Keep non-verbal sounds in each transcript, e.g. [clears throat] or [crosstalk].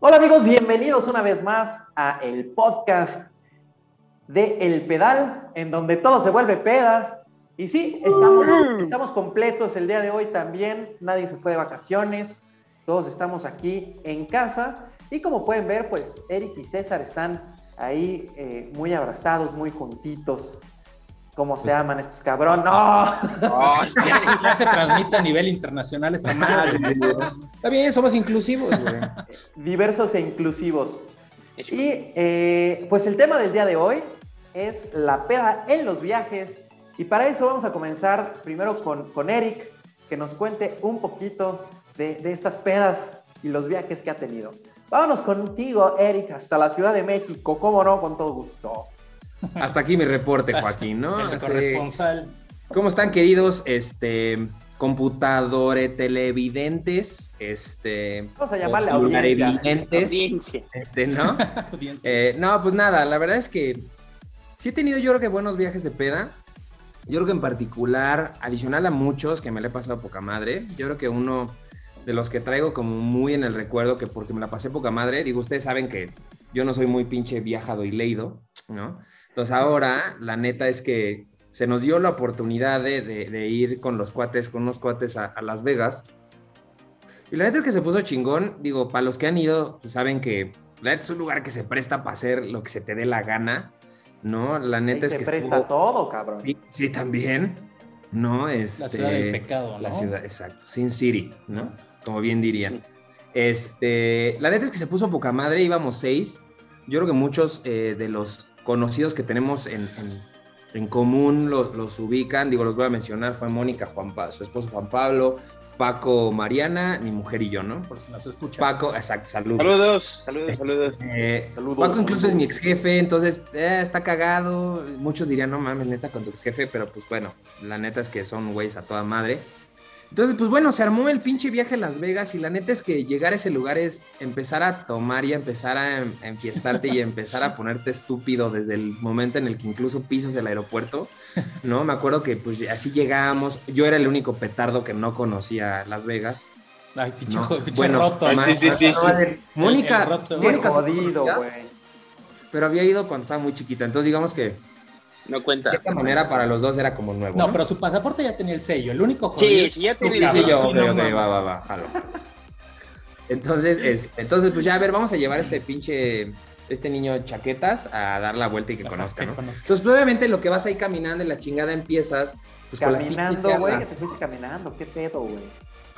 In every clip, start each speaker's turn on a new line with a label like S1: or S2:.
S1: Hola amigos, bienvenidos una vez más a el podcast de El Pedal, en donde todo se vuelve peda. Y sí, estamos, estamos completos el día de hoy también, nadie se fue de vacaciones, todos estamos aquí en casa. Y como pueden ver, pues Eric y César están ahí eh, muy abrazados, muy juntitos. ¿Cómo se aman estos cabrón? ¡No!
S2: Ya se [laughs] transmite a nivel internacional esta madre.
S3: Está bien, somos inclusivos, güey.
S1: diversos e inclusivos. Y eh, pues el tema del día de hoy es la peda en los viajes. Y para eso vamos a comenzar primero con, con Eric, que nos cuente un poquito de, de estas pedas y los viajes que ha tenido. Vámonos contigo, Eric, hasta la Ciudad de México. ¿Cómo no? Con todo gusto.
S3: Hasta aquí mi reporte, [laughs] Joaquín, ¿no?
S2: El corresponsal.
S3: ¿Cómo están, queridos este, computadores, televidentes, este,
S1: Vamos a llamarle audiencia.
S4: Audiencia.
S3: este, ¿no?
S2: Audiencia. [laughs]
S3: Eh, no, pues nada, la verdad es que sí he tenido yo creo que buenos viajes de peda. Yo creo que en particular, adicional a muchos que me le he pasado poca madre, yo creo que uno de los que traigo como muy en el recuerdo, que porque me la pasé poca madre, digo, ustedes saben que yo no soy muy pinche viajado y leído, ¿no? Entonces ahora, la neta es que se nos dio la oportunidad de, de- de ir con los cuates, con unos cuates a, a Las Vegas. Y la neta es que se puso chingón. Digo, para los que han ido, pues saben que la neta es un lugar que se presta para hacer lo que se te dé la gana, ¿no? La
S1: Ahí
S3: neta es
S1: se
S3: que
S1: presta
S3: estuvo-
S1: todo, cabrón.
S3: Sí, sí, también, ¿no? Este,
S2: La ciudad del pecado, ¿no?
S3: La ciudad, exacto. Sin City, ¿no? Como bien dirían. Este, la neta es que se puso poca madre, íbamos seis. Yo creo que muchos eh, de los conocidos que tenemos en, en- en común los, los ubican. Digo, los voy a mencionar. Fue Mónica, Juan Pa- su esposo Juan Pablo, Paco, Mariana, mi mujer y yo, ¿no?
S2: Por si nos escucha.
S3: Paco, exacto, saludos.
S4: Saludos, saludos, saludos.
S3: Eh,
S1: Saludos.
S3: Paco incluso es mi ex jefe, entonces eh, está cagado. Muchos dirían, no mames, neta, con tu ex jefe, pero pues bueno, la neta es que son güeyes a toda madre. Entonces, pues bueno, se armó el pinche viaje a Las Vegas y la neta es que llegar a ese lugar es empezar a tomar y a empezar a en- a enfiestarte y a empezar a ponerte estúpido desde el momento en el que incluso pisas el aeropuerto, ¿no? Me acuerdo que pues así llegamos, yo era el único petardo que no conocía Las Vegas.
S2: Ay, pinche,
S3: No, bueno,
S2: roto.
S4: Ay,
S2: ¿no?
S4: sí, sí, sí, sí.
S3: Mónica,
S2: El- el roto.
S1: Qué
S3: Mónica,
S1: jodido, güey.
S3: pero había ido cuando estaba muy chiquita, entonces digamos que
S4: No
S3: de
S4: cuenta.
S3: cierta manera para los dos era como nuevo.
S2: No,
S3: ¿no?
S2: pero su pasaporte ya tenía el sello. El único jodido.
S4: Sí, sí, ya tiene el
S3: Sí,
S2: cabrón.
S3: yo,
S4: sello.
S3: ok, ok, va, va, va, jalo. Entonces, es- entonces, pues ya, a ver, vamos a llevar a este pinche, este niño chaquetas a dar la vuelta y que
S2: Ajá,
S3: conozca,
S2: que
S3: ¿no?
S2: conozca.
S3: Entonces, pues, obviamente, lo que vas ahí caminando en la chingada empiezas, pues con las
S1: Caminando, güey, que te fuiste caminando. ¿Qué pedo, güey?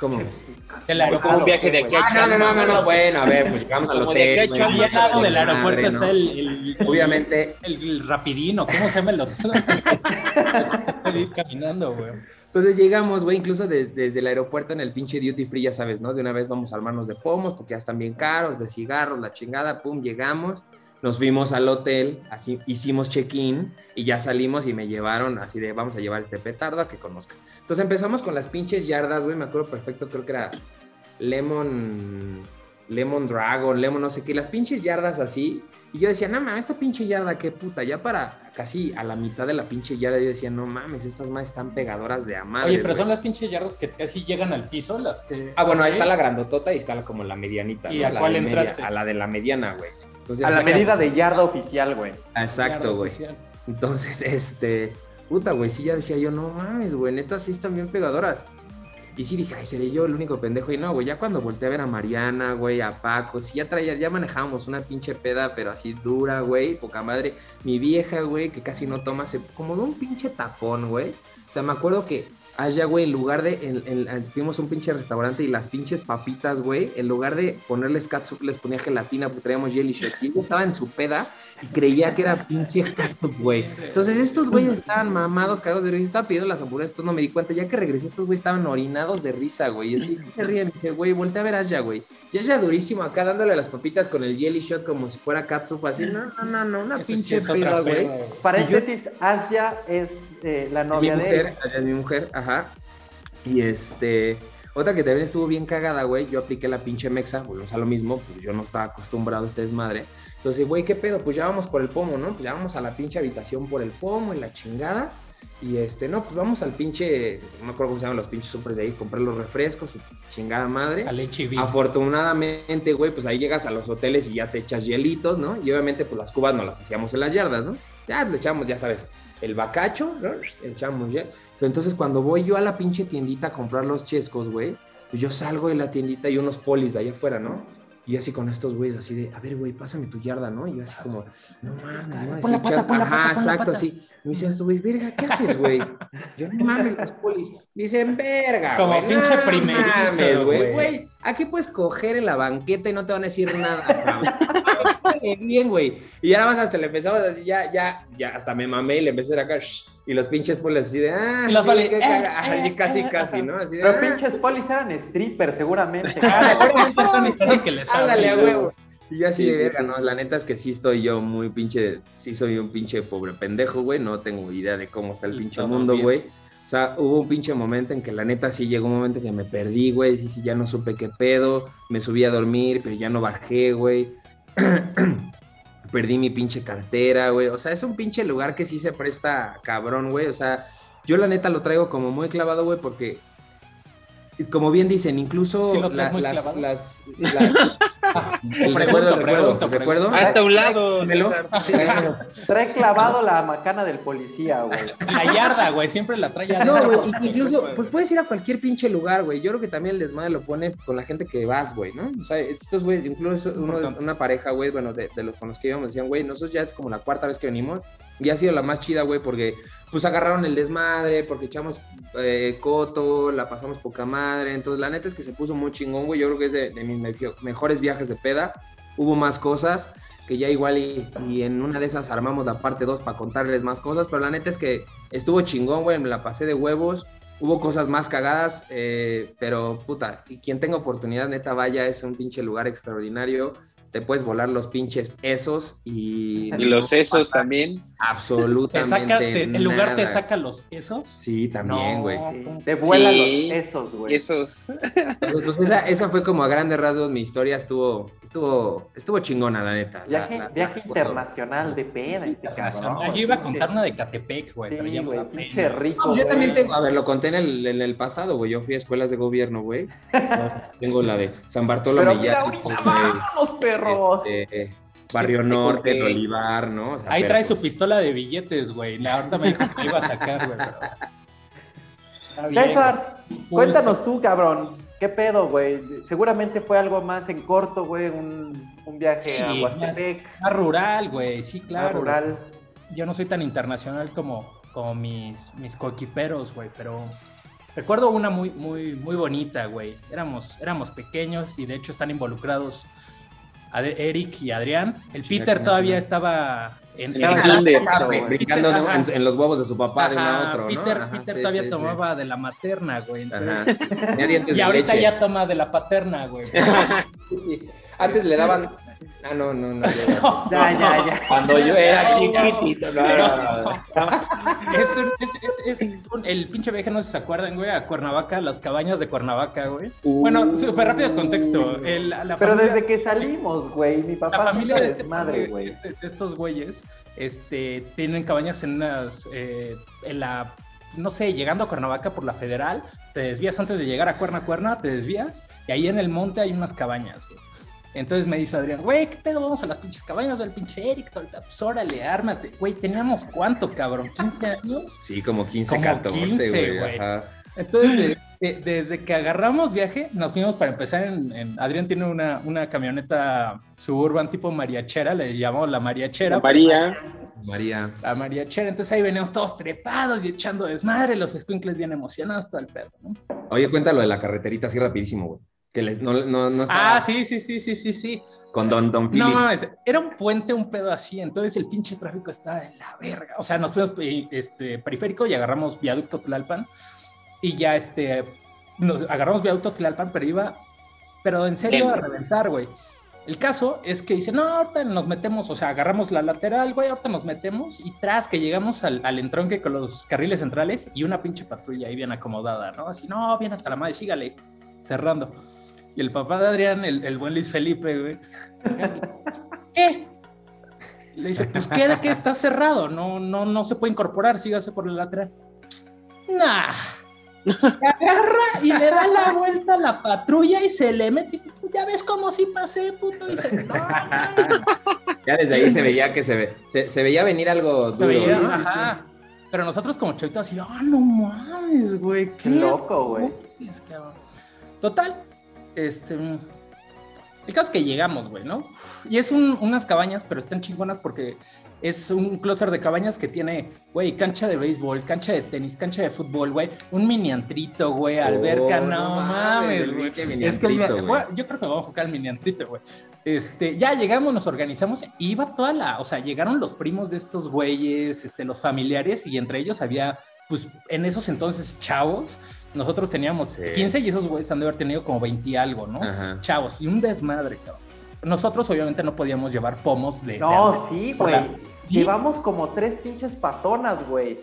S3: ¿Cómo?
S2: El
S4: Como
S2: aeropuerto.
S4: un viaje de aquí a
S3: Ah, no, no, no, no, no, bueno, a ver, pues llegamos al
S4: de
S3: hotel.
S4: aquí a
S3: güey,
S4: Chamba,
S2: Ahí al lado del
S3: madre,
S2: aeropuerto
S3: ¿no?
S2: está el, el- el-
S3: Obviamente,
S2: el, el rapidino. ¿Cómo se llama el otro? [laughs] Ir caminando, güey.
S3: Entonces llegamos, güey, incluso des- desde el aeropuerto en el pinche duty free, ya sabes, ¿no? De una vez vamos a armarnos de pomos porque ya están bien caros, de cigarros, la chingada, pum, llegamos, nos fuimos al hotel, así hicimos check-in y ya salimos y me llevaron así de, vamos a llevar este petardo a que conozca. Entonces empezamos con las pinches yardas, güey, me acuerdo perfecto, creo que era Lemon, Lemon Dragon, Lemon no sé qué, las pinches yardas así. Y yo decía, no mames, esta pinche yarda, qué puta. Ya para casi a la mitad de la pinche yarda, yo decía, no mames, estas más están pegadoras de amar.
S2: Oye, pero son las pinches yardas que casi llegan al piso, las que...
S3: Ah, bueno, ahí está la grandotota y está la, como la medianita.
S2: ¿Y
S3: ¿no?
S2: a
S3: La
S2: cuál
S3: media-
S2: entraste?
S3: a la de la mediana, güey. Entonces,
S1: A la medida de yarda oficial, güey.
S3: Exacto, güey. Entonces, [laughs] este, puta, güey, sí ya decía yo, no mames, güey, neta, sí están bien pegadoras. Y sí dije, ay, seré yo el único pendejo. Y no, güey, ya cuando volteé a ver a Mariana, güey, a Paco, sí ya traía, ya manejábamos una pinche peda, pero así dura, güey, poca madre. Mi vieja, güey, que casi no toma, se, como de un pinche tapón, güey. O sea, me acuerdo que allá, güey, en lugar de, en, en- fuimos un pinche restaurante y las pinches papitas, güey, en lugar de ponerles catsup, les ponía gelatina porque traíamos jelly shots. Y ella estaba en su peda y creía que era pinche catsup, güey. Entonces estos güeyes estaban mamados, cagados de risa. Estaba pidiendo las hamburguesas, entonces no me di cuenta. Ya que regresé, estos güeyes estaban orinados de risa, güey. Y así, ¿qué se ríen? Dice, güey, voltea a ver a güey. Y Aya durísimo acá dándole las papitas con el jelly shot como si fuera catsup, así. No, no, no, no, una
S2: sí
S3: pinche peda, güey.
S1: Paréntesis, Asia es eh, la
S3: Mi
S1: novia de
S3: mujer,
S1: él.
S3: Aya es mi mujer, ajá. Y este, otra que también estuvo bien cagada, güey. Yo apliqué la pinche mexa, volvemos a lo mismo, pues yo no estaba acostumbrado a este desmadre. Entonces, güey, ¿qué pedo? Pues ya vamos por el pomo, ¿no? Pues ya vamos a la pinche habitación por el pomo y la chingada. Y este, no, pues vamos al pinche, no me acuerdo cómo se llaman los pinches supers de ahí, comprar los refrescos, chingada madre.
S2: Al HB.
S3: Afortunadamente, güey, pues ahí llegas a los hoteles y ya te echas hielitos, ¿no? Y obviamente, pues las cubas no las hacíamos en las yardas, ¿no? Ya le echamos, ya sabes, el bacacho, ¿no? Echamos ya. Pero entonces cuando voy yo a la pinche tiendita a comprar los chescos, güey, pues yo salgo de la tiendita y unos polis de allá afuera, ¿no? Y así con estos güeyes, así de, a ver, güey, pásame tu yarda, ¿no? Y yo así como, no mames, no, así
S1: Pon la pata,
S3: echando-
S1: pon la
S3: Ajá,
S1: pata, pon la
S3: exacto,
S1: pata.
S3: así. Me dicen güeyes, verga, ¿qué haces, güey? Yo, no mames, los polis. Dicen, verga,
S2: Como
S3: güey,
S2: pinche
S3: no
S2: primerizo, güey.
S3: Güey, aquí puedes coger en la banqueta y no te van a decir nada. [laughs] Bien, güey. Y ya nada más hasta le empezamos así, ya, ya, ya, hasta me mamé y le empecé a acá, shh, y los pinches polis así de, ah,
S2: Y los
S3: sí,
S2: eh, eh,
S3: casi,
S2: eh,
S3: casi,
S2: ajá.
S3: ¿no? Así de,
S1: Pero
S3: ah,
S1: pinches polis eran strippers, seguramente.
S2: Ah, [laughs] seguramente que les
S3: Ándale, a
S2: güey.
S3: huevo. Y yo así
S4: Sí,
S3: de verga. ¿no? La neta es que sí estoy yo muy pinche, sí soy un pinche pobre pendejo, güey. No tengo idea de cómo está el pinche mundo,
S2: bien.
S3: güey. O sea, hubo un pinche momento en que la neta sí llegó un momento que me perdí, güey. Dije, ya no supe qué pedo. Me subí a dormir, pero ya no bajé, güey. [clears throat] Perdí mi pinche cartera, güey. O sea, es un pinche lugar que sí se presta cabrón, güey. O sea, yo la neta lo traigo como muy clavado, güey, porque como bien dicen, incluso
S2: ¿Sí lo traes
S3: la-
S2: muy
S3: las, [laughs] recuerdo, recuerdo,
S2: pregunto,
S3: recuerdo.
S4: Hasta un lado. [laughs] [laughs]
S1: Trae clavado la macana del policía, güey.
S2: La yarda, güey, siempre la trae
S3: No,
S2: adentro,
S3: güey, incluso, pues puedes ir a cualquier pinche lugar, güey. Yo creo que también el desmadre lo pone con la gente que vas, güey, ¿no? O sea, estos güeyes, incluso
S2: Es
S3: uno una pareja, güey, bueno, de, de los con los que íbamos, decían, güey, nosotros ya es como la cuarta vez que venimos y ha sido la más chida, güey, porque pues agarraron el desmadre, porque echamos eh, coto, la pasamos poca madre. Entonces, la neta es que se puso muy chingón, güey. Yo creo que es de, de mis me- mejores viajes de peda. Hubo más cosas que ya igual y, en una de esas armamos la parte 2 para contarles más cosas, pero la neta es que estuvo chingón, güey, me la pasé de huevos. Hubo cosas más cagadas, eh, pero puta, quien tenga oportunidad, neta, vaya, es un pinche lugar extraordinario. Te puedes volar los pinches esos y...
S4: Y los sesos también.
S2: Te
S3: Absolutamente
S2: saca, te- el lugar te saca los esos.
S3: Sí, también, güey.
S1: Te vuelan
S4: Sí.
S1: los esos, güey.
S4: Esos.
S3: Pues, pues esa, esa fue como a grandes rasgos mi historia, estuvo, estuvo, estuvo chingona, la neta.
S1: Viaje,
S3: la-
S1: viaje
S3: la-
S1: internacional de peda, este
S2: Internacional. Yo iba a contar una de Catepec, güey,
S1: Sí, güey,
S2: pena.
S1: pinche rico.
S3: No, yo
S1: güey.
S3: también tengo, a ver, lo conté en el, en el pasado, güey. Yo fui a escuelas de gobierno, güey. [laughs] Tengo la de San Bartolomé.
S1: Pero mira, ahorita vámonos, perros.
S3: Este, Barrio Norte, el Olivar, ¿no? O sea,
S2: Ahí
S3: pero,
S2: trae su
S3: pues,
S2: pistola de billetes, güey. La ahorita me dijo que iba a sacar, güey. pero- Está bien,
S1: César, cuéntanos tú, cabrón. ¿Qué pedo, güey? Seguramente fue algo más en corto, güey. Un, un viaje
S2: Sí,
S1: a
S2: más-
S1: Huastepec,
S2: Más rural, güey, sí,
S1: más
S2: claro.
S1: rural.
S2: Yo no soy tan internacional como, como mis, mis coequiperos, güey, pero recuerdo una muy, muy, muy bonita, güey. Éramos, éramos pequeños y de hecho están involucrados Eric y Adrián. El Peter todavía estaba en,
S3: güey, brincando
S2: Peter,
S3: en,
S2: ajá.
S3: en los huevos de su papá de uno a
S2: Ajá,
S3: otro, ¿no?
S2: Peter,
S3: Ajá,
S2: Peter
S3: sí,
S2: todavía
S3: sí, sí.
S2: tomaba de la materna, güey. entonces-
S3: Ajá. [laughs]
S2: Y ahorita
S3: leche.
S2: ya toma de la paterna, güey. [laughs]
S3: Sí. Antes le daban. Ah, no, no, no. ya. [laughs]
S1: Ya, ya, ya.
S3: Cuando yo era
S2: No,
S3: chiquitito, no, no, no.
S2: Es, un- es- es- es un- el pinche viaje, no sé si se acuerdan, güey, a Cuernavaca, las cabañas de Cuernavaca, güey. Bueno, súper rápido contexto. El- la
S1: Pero
S2: familia-
S1: desde que salimos, güey, mi papá
S2: la familia de, este
S1: madre, güey.
S2: de, de estos güeyes este, tienen cabañas en unas. eh, en la. No sé, llegando a Cuernavaca por la federal, te desvías antes de llegar a Cuerna Cuerna, te desvías y ahí en el monte hay unas cabañas, güey. Entonces me dice Adrián, güey, ¿qué pedo? Vamos a las pinches cabañas del pinche Eric, pues órale, ármate. Güey, teníamos cuánto, cabrón, 15 años.
S3: Sí, como 15,
S2: Como
S3: 14,
S2: 15,
S3: güey.
S2: güey.
S3: ajá.
S2: Entonces, de- de- desde que agarramos viaje, nos fuimos para empezar en, en- Adrián tiene una, una camioneta suburban tipo mariachera, le llamamos la mariachera.
S4: María.
S3: María.
S2: La mariachera, entonces ahí veníamos todos trepados y echando desmadre, los squinkles bien emocionados, todo el pedo, ¿no?
S3: Oye, cuéntalo de la carreterita así rapidísimo, güey. Que les, no, no, no estaba
S2: Ah, sí, sí, sí, sí, sí, sí.
S3: con Don, Don
S2: No
S3: Philip.
S2: mames, era un puente, un pedo así, entonces el pinche tráfico estaba de la verga. O sea, nos fuimos este, periférico y agarramos viaducto Tlalpan y ya este, nos agarramos viaducto Tlalpan, pero iba, pero en serio a
S4: Bien.
S2: reventar, güey. El caso es que dice, no, ahorita nos metemos, o sea, agarramos la lateral, güey, ahorita nos metemos y tras que llegamos al, al entronque con los carriles centrales y una pinche patrulla ahí bien acomodada, ¿no? Así, no, bien hasta la madre, sígale, cerrando. Y el papá de Adrián, el, el buen Luis Felipe, güey. ¿Qué? Le dice, pues queda que está cerrado, no, no, no se puede incorporar, sígase por el lateral. Nah. Agarra y le da la vuelta a la patrulla y se le mete. y, "Pues Ya ves cómo sí pasé, puto. Y dice, no, mames".
S3: Ya desde ahí se veía que se, ve, se, se veía venir algo
S2: Se
S3: duro.
S2: veía,
S3: ¿no?
S2: ajá. Pero nosotros como chavitos así, ah, no mames, güey.
S1: Qué loco, güey.
S2: cabrón". Total, este... El caso es que llegamos, güey, ¿no? Y es un- unas cabañas, pero están chingonas porque es un clúster de cabañas que tiene, güey, cancha de béisbol, cancha de tenis, cancha de fútbol, güey, un mini antrito, güey, alberca,
S3: Oh,
S2: no,
S3: no mames,
S2: güey. Es que
S3: antrito,
S2: yo creo que me voy a enfocar en mini antrito, güey. Este, ya llegamos, nos organizamos, y iba toda la, o sea, llegaron los primos de estos güeyes, este, los familiares, y entre ellos había, pues, en esos entonces chavos, nosotros teníamos
S3: Sí.
S2: 15 y esos güeyes han de haber tenido como 20 y algo, ¿no?
S3: Ajá.
S2: Chavos, y un desmadre, cabrón. Nosotros obviamente no podíamos llevar pomos de...
S1: No,
S2: de-
S1: sí, güey.
S2: la- ¿Sí?
S1: Llevamos como tres pinches patonas, güey.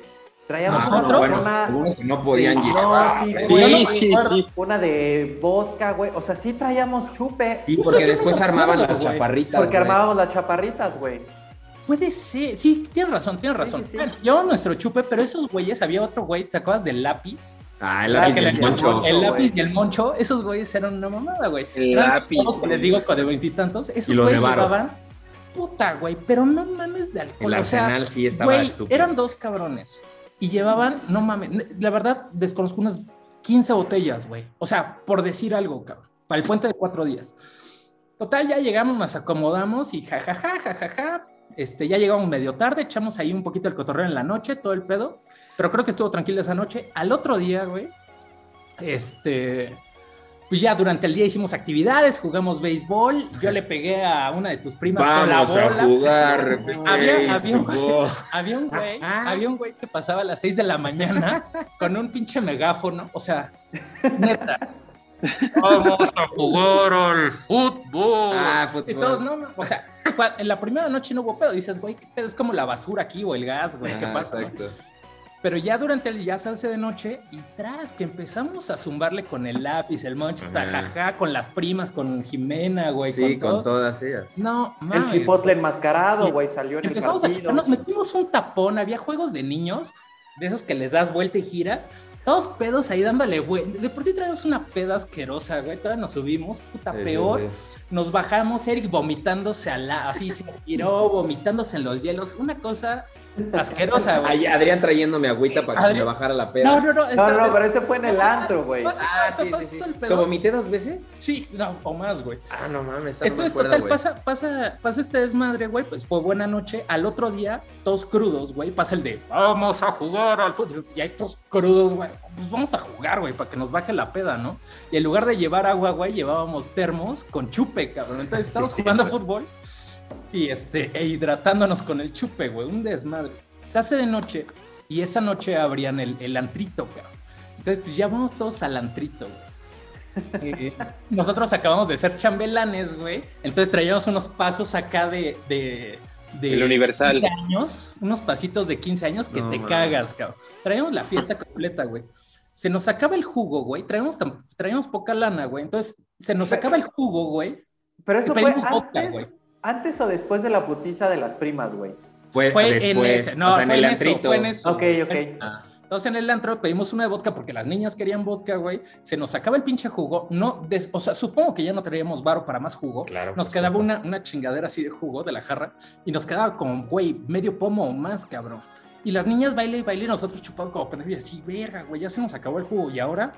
S1: Traíamos
S2: Ah,
S1: una
S2: no,
S3: bueno,
S1: patona.
S3: algunos que no podían
S1: Sí,
S3: llevar.
S1: no,
S3: güey.
S1: sí,
S4: Sí,
S1: güey.
S4: sí, sí.
S1: Una de vodka, güey. O sea, sí traíamos chupe.
S3: Sí,
S2: Eso
S3: porque después
S2: no
S3: armaban las
S2: güey.
S3: chaparritas.
S1: Porque
S3: güey.
S1: armábamos las chaparritas, güey.
S2: Puede ser, sí, tienes razón, tienes razón.
S1: sí, sí.
S2: Bueno, llevamos nuestro chupe, pero esos güeyes, había otro güey, ¿te acuerdas del lápiz?
S3: Ah, el
S1: Ah,
S3: lápiz
S1: que
S3: del
S1: le-
S3: moncho.
S2: El lápiz y el moncho, esos güeyes eran una mamada, güey.
S4: El
S2: Eran los
S4: lápiz,
S2: chavos que les digo de veintitantos, esos
S3: Y los
S2: güeyes llevaban, puta, güey, pero no mames de alcohol.
S3: El
S2: o sea,
S3: arsenal sí estaba
S2: güey,
S3: estúpido.
S2: eran dos cabrones y llevaban, no mames, la verdad desconozco unas 15 botellas, güey. O sea, por decir algo, cabrón, para el puente de cuatro días. Total, ya llegamos, nos acomodamos y jajaja, jajaja. Este, ya llegamos medio tarde, echamos ahí un poquito el cotorreo en la noche, todo el pedo. Pero creo que estuvo tranquilo esa noche. Al otro día, güey, este, pues ya durante el día hicimos actividades, jugamos béisbol. Yo le pegué a una de tus primas
S3: Vamos
S2: con la
S3: a jugar. [laughs]
S2: Había- había un-
S3: béisbol.
S2: Había un güey,
S3: Ah.
S2: había un güey que pasaba a las 6 de la mañana con un pinche megáfono, o sea, neta. Vamos a jugar al fútbol.
S3: Ah,
S2: Y
S3: fútbol.
S2: todos, no, no, o sea, en la primera noche no hubo pedo. Dices, güey, ¿qué pedo? Es como la basura aquí o el gas, güey, ¿qué
S3: Ajá,
S2: pasa? no?
S3: exacto.
S2: Pero ya durante el ya se hace de noche y tras que empezamos a zumbarle con el lápiz, el moncho, tajaja, con las primas, con Jimena, güey,
S3: Sí,
S2: con,
S3: con todas ellas.
S2: No,
S1: El
S2: mames.
S1: chipotle enmascarado,
S2: Sí.
S1: güey, salió en el
S2: Empezamos a
S1: partido.
S2: chuparnos, metimos un tapón, había juegos de niños, de esos que le das vuelta y gira, todos pedos ahí dándole vuelta. De por sí traemos una peda asquerosa, güey, todavía nos subimos, puta
S3: Sí, sí,
S2: peor.
S3: sí.
S2: Nos bajamos, Eric vomitándose a la, así se tiró, vomitándose en los hielos, una cosa asquerosa, güey.
S3: Ahí Adrián trayéndome agüita para que me bajara la peda.
S2: No, no, no.
S1: No, no, pero ese fue en el antro, güey.
S3: Ah, sí, sí, sí. ¿So vomité dos veces?
S2: Sí, no, o más, güey.
S3: Ah, no mames, esa no me
S2: Entonces,
S3: acuerdo,
S2: total, pasa, pasa, pasa este desmadre, güey, pues fue buena noche. Al otro día, todos crudos, güey, pasa el de, vamos a jugar al fútbol. Y hay todos crudos, güey, pues vamos a jugar, güey, para que nos baje la peda, ¿no? Y en lugar de llevar agua, güey, llevábamos termos con chupe, cabrón. Entonces, [laughs] estamos
S3: Sí,
S2: jugando fútbol y, este, e hidratándonos con el chupe, güey, un desmadre. Se hace de noche y esa noche abrían el, el antrito, cabrón. Entonces, pues ya vamos todos al antrito, güey. [laughs] Eh, nosotros acabamos de ser chambelanes, güey. Entonces traíamos unos pasos acá de. de de
S4: El Universal.
S2: 15 años, unos pasitos de 15 años que
S3: No,
S2: te cagas, cabrón. Traíamos la fiesta completa, güey. Se nos acaba el jugo, güey. Traíamos, traíamos poca lana, güey. Entonces, se nos acaba el jugo, güey.
S1: Pero eso fue
S2: pedimos vodka,
S1: antes,
S2: güey.
S1: Antes o después de la putiza de las primas, güey.
S3: Fue,
S2: Fue
S3: después,
S2: en ese. No,
S3: o sea, en
S2: fue
S3: el
S2: en eso,
S3: antrito.
S2: fue en eso.
S1: Ok, ok.
S3: Ah,
S2: Entonces en el antro pedimos una de vodka porque las niñas querían vodka, güey. Se nos acaba el pinche jugo. No, des- o sea, supongo que ya no traíamos varo para más jugo.
S3: claro.
S2: Nos quedaba una, una chingadera así de jugo de la jarra y nos quedaba como, güey, medio pomo o más, cabrón. Y las niñas baile y baile y nosotros chupando como pendejos y así, verga, güey, ya se nos acabó el jugo. Y ahora,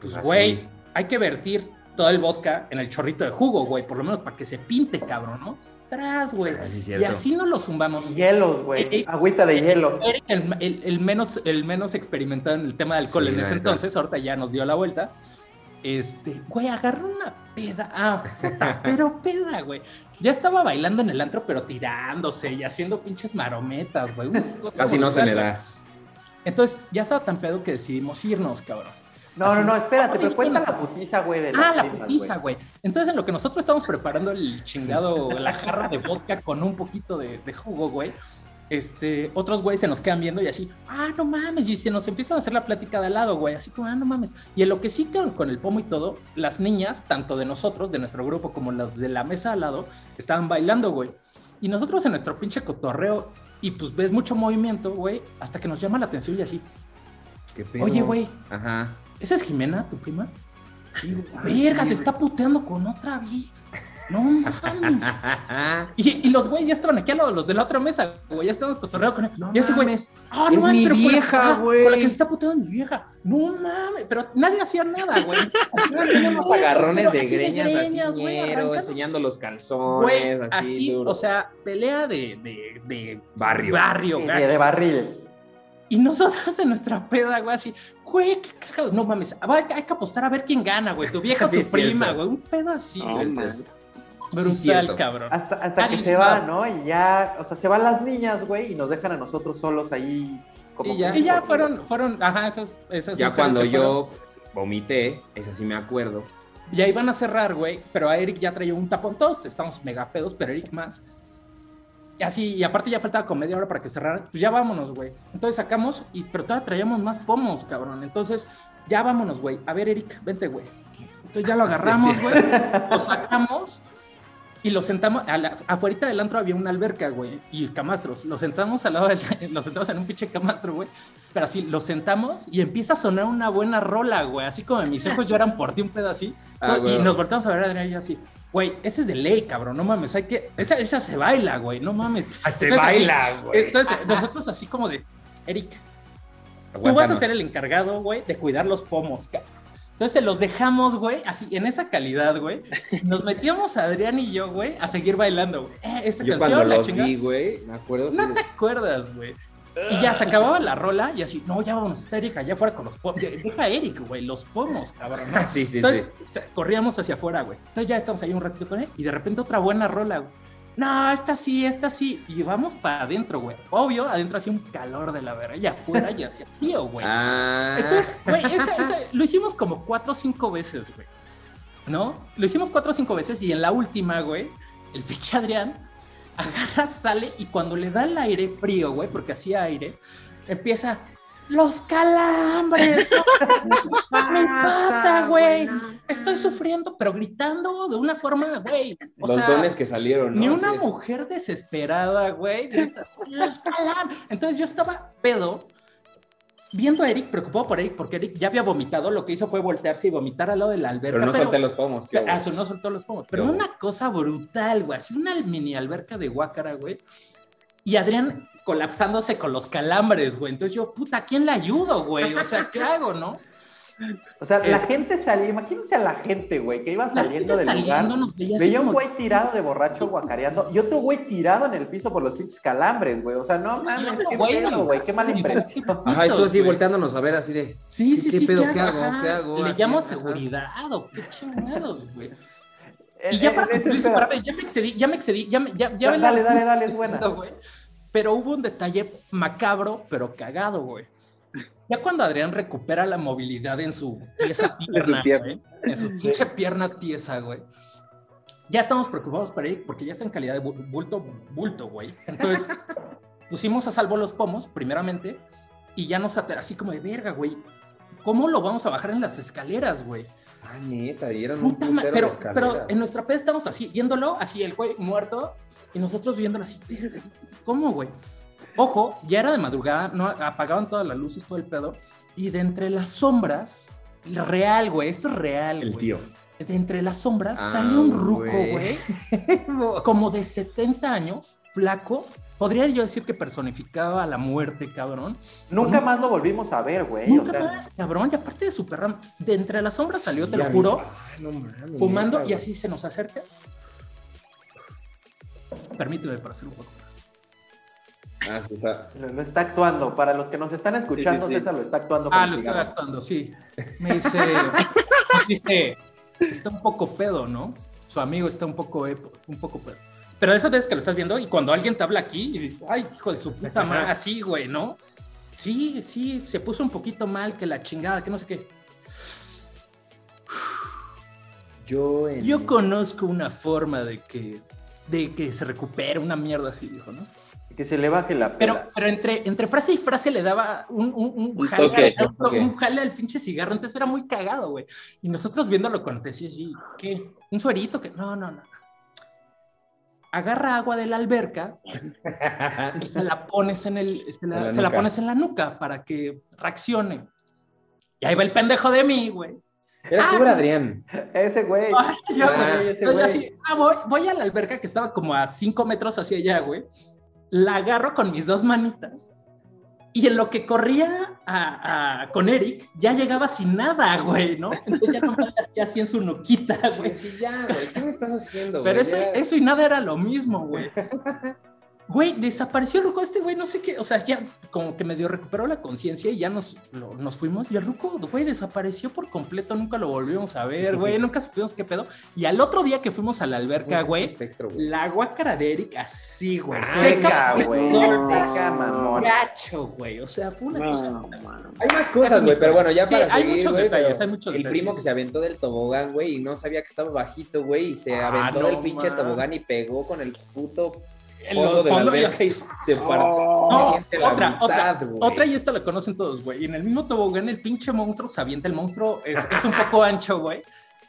S2: pues,
S3: Así.
S2: güey, hay que vertir todo el vodka en el chorrito de jugo, güey, por lo menos para que se pinte, cabrón, ¿no? Tras, güey.
S3: Ah, sí,
S2: y así nos lo zumbamos.
S1: Hielos,
S2: Eh,
S1: güey.
S2: eh.
S1: Agüita de hielo.
S2: Eric, el, el- el menos, el menos experimentado en el tema de alcohol
S3: Sí,
S2: en ese entonces, ahorita ya nos dio la vuelta. Este, güey, agarró una peda. Ah, puta, [laughs] pero peda, güey. Ya estaba bailando en el antro, pero tirándose y haciendo pinches marometas, güey.
S3: Casi no se
S2: güey.
S3: da.
S2: Entonces, ya estaba tan pedo que decidimos irnos, cabrón.
S1: No,
S2: Así-
S1: no, no, espérate,
S2: Oye,
S1: pero cuenta la putiza, güey, de
S2: Ah, la putiza,
S1: güey.
S2: güey. Entonces, en lo que nosotros estamos preparando el chingado, la jarra de vodka con un poquito de, de jugo, güey. Este, otros güeyes se nos quedan viendo y así, ah, no mames, y se nos empiezan a hacer la plática de al lado, güey, así como, ah, no mames. Y en lo que sí quedan con el pomo y todo, las niñas, tanto de nosotros, de nuestro grupo, como las de la mesa al lado, estaban bailando, güey. Y nosotros en nuestro pinche cotorreo, y pues ves mucho movimiento, güey, hasta que nos llama la atención y así.
S3: ¿Qué pedo?
S2: Oye, güey,
S3: Ajá.
S2: ¿Esa es Jimena, tu prima? Sí. Verga, se está puteando con otra vi. No mames. Y, y los güeyes ya estaban aquí a lado, los de la otra mesa, güey, ya estaban cotorreando con él.
S3: No
S2: y ese güey, ah,
S3: Es
S2: mames,
S3: mi
S2: pero
S3: vieja, güey.
S2: Con la que se está puteando mi vieja. No mames, pero nadie hacía nada, güey. [laughs]
S3: Unos agarrones de
S2: así
S3: greñas, así,
S2: greñas, güey,
S3: enseñando los calzones,
S2: Güey,
S3: así,
S2: así,
S3: duro.
S2: o sea, pelea de, de, de
S3: Barrio.
S2: barrio, güey.
S1: de barril.
S2: Y nosotros en nuestra peda, güey, así, güey, qué cagado. No mames, hay, hay que apostar a ver quién gana, güey. Tu vieja o [laughs]
S3: Sí,
S2: tu prima,
S3: cierto.
S2: güey. Un pedo así, güey. Brutal, cabrón.
S1: Hasta, hasta que se va, ¿no? Y ya, o sea, se van las niñas, güey, y nos dejan a nosotros solos ahí. Como
S3: Sí, ya.
S1: que-
S2: Y ya fueron, fueron, ajá, esas, esas
S3: Ya cuando
S2: fueron.
S3: yo vomité, esa sí me acuerdo.
S2: Ya iban a cerrar, güey, pero a Eric ya traía un tapón. Todos estamos mega pedos, pero Eric más. Y así, y aparte ya faltaba como media hora para que cerraran. Pues ya vámonos, güey. Entonces sacamos, y, pero todavía traíamos más pomos, cabrón. Entonces, ya vámonos, güey. A ver, Eric, vente, güey. Entonces ya lo [laughs] agarramos,
S3: sí.
S2: güey. Lo sacamos y lo sentamos. A la, afuera del antro había una alberca, güey. Y camastros. Lo sentamos al lado del. [laughs] Lo sentamos en un pinche camastro, güey. Pero así, lo sentamos y empieza a sonar una buena rola, güey. Así como mis ojos lloran por ti, un pedo así.
S3: Ah,
S2: y nos volteamos a ver a Adrián y yo así, güey, ese es de ley, cabrón, no mames, hay que, esa, esa se baila, güey, no mames.
S3: Ah, se
S2: Entonces,
S3: baila,
S2: así-
S3: güey.
S2: Entonces, nosotros así como de, Eric, tú vas a ser el encargado, güey, de cuidar los pomos, cabrón. Entonces se los dejamos, güey, así, en esa calidad, güey. Nos metíamos a Adrián y yo, güey, a seguir bailando, güey. Eh, esa
S3: Yo
S2: canción,
S3: cuando
S2: la
S3: los
S2: chingada.
S3: vi, güey, me acuerdo.
S2: No te acuerdas, güey. Y ya se acababa la rola y así, no, ya vamos, está Eric allá afuera con los pomos. Deja a Eric, güey, los pomos, cabrón. [laughs]
S3: Sí, sí,
S2: Entonces,
S3: sí.
S2: corríamos hacia afuera, güey. Entonces ya estamos ahí un ratito con él y de repente otra buena rola, güey. No, esta sí, esta sí. Y vamos para adentro, güey. Obvio, adentro hacía un calor de la verga. Y afuera ya hacía frío, güey.
S3: Ah,
S2: Entonces, güey, esa- esa- lo hicimos como cuatro o cinco veces, güey. ¿No? Lo hicimos cuatro o cinco veces y en la última, güey, el pinche Adrián agarra, sale y cuando le da el aire frío, güey, porque hacía aire, empieza. ¡Los calambres! [laughs] ¡Me empata, güey! Estoy sufriendo, pero gritando de una forma, güey.
S3: los
S2: sea,
S3: dones que salieron, ¿no?
S2: ni una
S3: Sí.
S2: mujer desesperada, güey. "Los calambres". Entonces yo estaba pedo, viendo a Eric, preocupado por Eric, porque Eric ya había vomitado. Lo que hizo fue voltearse y vomitar al lado de la alberca.
S3: Pero no solté los pomos,
S2: Ah, no soltó los pomos. Pero una cosa brutal, güey. Así una mini alberca de guácara, güey. Y Adrián colapsándose con los calambres, güey. Entonces yo, puta, ¿a quién le ayudo, güey? O sea, ¿qué hago, no?
S1: O sea,
S2: Eh,
S1: la gente salía, imagínense a la gente, güey, que iba saliendo del lugar.
S2: saliendo nos veía
S1: un
S2: como-
S1: güey tirado de borracho guacareando y otro güey tirado en el piso por los pinches calambres, güey. O sea, no mames, qué
S2: güey,
S1: pedo, güey, qué mala impresión.
S3: Ajá, y tú así volteándonos a ver así de.
S2: Sí,
S3: ¿Qué-
S2: sí,
S3: qué
S2: sí.
S3: pedo?
S2: ¿qué,
S3: ¿Qué hago?
S2: Ajá,
S3: ¿Qué hago
S2: Le
S3: aquí?
S2: llamo
S3: Ajá.
S2: seguridad o qué chingados, güey.
S1: Eh,
S2: Y ya
S1: eh,
S2: para concluir, ya me excedí, ya me excedí, ya me, ya, ya
S1: Da-
S2: me la-
S1: dale, dale, dale, es buena. [laughs]
S2: güey. Pero hubo un detalle macabro, pero cagado, güey. Ya cuando Adrián recupera la movilidad en su pierna, [laughs]
S4: pierna.
S2: güey, en su pinche pierna tiesa, güey. Ya estamos preocupados por ahí porque ya está en calidad de bu- bulto, bulto, güey. Entonces, [laughs] pusimos a salvo los pomos, primeramente, y ya nos así como de verga, güey. ¿Cómo lo vamos a bajar en las escaleras, güey?
S3: Ah, neta, y eran un putero
S2: pero,
S3: de
S2: pero en nuestra peda estamos así, viéndolo, así el güey muerto, y nosotros viéndolo así. "Verga, ¿Cómo, güey? Ojo, ya era de madrugada, no apagaban todas las luces, todo el pedo, y de entre las sombras, real, güey, esto es real,
S3: El
S2: güey.
S3: tío.
S2: De entre las sombras
S3: Ah,
S2: salió un ruco,
S3: güey.
S2: güey, [laughs] como de 70 años, flaco. Podría yo decir que personificaba a la muerte, cabrón.
S1: Nunca más lo volvimos a ver, güey. O
S2: Nunca
S1: sea,
S2: más, cabrón. Y aparte de super ram, de entre las sombras salió, te lo juro,
S3: Ay, no
S2: fumando y así se nos acerca. Permíteme para hacer un poco.
S3: Ah, sí, está.
S1: lo, está actuando. Para los que nos están escuchando,
S4: Sí, sí, sí.
S1: César lo está actuando.
S2: Ah, lo
S1: cigarro.
S2: actuando, sí. Me [laughs] dice, está un poco pedo, ¿no? Su amigo está un poco, epo- un poco pedo. Pero eso es que lo estás viendo y cuando alguien te habla aquí y dices, ay, hijo de su puta madre, así, güey, ¿no? Sí, sí, se puso un poquito mal, que la chingada, que no sé qué.
S3: Yo en...
S2: Yo conozco una forma de que, de que se recupere una mierda así, dijo, ¿no?
S1: Que se le baje la
S2: Pero,
S1: pela.
S2: pero entre, entre frase y frase le daba un, un, un,
S4: Un
S2: jale,
S4: toque.
S2: al-
S3: toque.
S2: un jale al pinche cigarro, entonces era muy cagado, güey. Y nosotros viéndolo cuando te decía así, ¿qué? ¿Un suerito? que No, no, no. agarra agua de la alberca y [laughs] se la pones en el, se la,
S3: la
S2: se la
S3: nuca.
S2: pones en la nuca para que reaccione. Y ahí va el pendejo de mí, güey.
S3: Eras tú, era Adrián.
S1: Ese güey.
S2: Ay, [laughs] yo,
S3: Ah,
S2: güey,
S1: ese
S2: yo
S1: güey.
S2: así, ah, voy, voy a la alberca que estaba como a cinco metros hacia allá, güey. La agarro con mis dos manitas. Y en lo que corría a- a- con Eric, ya llegaba sin nada, güey, ¿no? Entonces ya no me hacía así en su nuquita, güey.
S3: Sí, sí, ya, güey. ¿Qué me estás haciendo,
S2: Pero
S3: güey?
S2: eso,
S3: Ya-
S2: eso y nada era lo mismo, güey. [laughs] Güey, desapareció el ruco este, güey, no sé qué, o sea, ya como que medio recuperó la conciencia y ya nos, lo- nos fuimos. Y el ruco, güey, desapareció por completo, nunca lo volvimos a ver, güey, [laughs] nunca supimos qué pedo. Y al otro día que fuimos a la alberca, güey,
S3: Espectro, güey.
S2: la guácara de Eric así, güey,
S1: Seca,
S2: seca,
S1: güey. Seca, mamón.
S2: gacho, güey, o sea, fue una cosa...
S4: No.
S3: Hay más cosas, güey, pero bueno, ya
S2: Sí,
S3: para
S2: hay
S3: seguir,
S2: muchos
S3: güey,
S2: detalles, hay muchos
S3: El
S2: detalles.
S3: primo que se aventó del tobogán, güey, y no sabía que estaba bajito, güey, y se
S2: Ah,
S3: aventó
S2: no,
S3: del pinche
S2: man.
S3: tobogán y pegó con el puto
S2: los fondos ya se-
S3: se partió
S2: No, otra,
S3: mitad,
S2: otra, otra y esta la conocen todos, güey. Y en el mismo tobogán el pinche monstruo se avienta. El monstruo es, es un poco ancho, güey.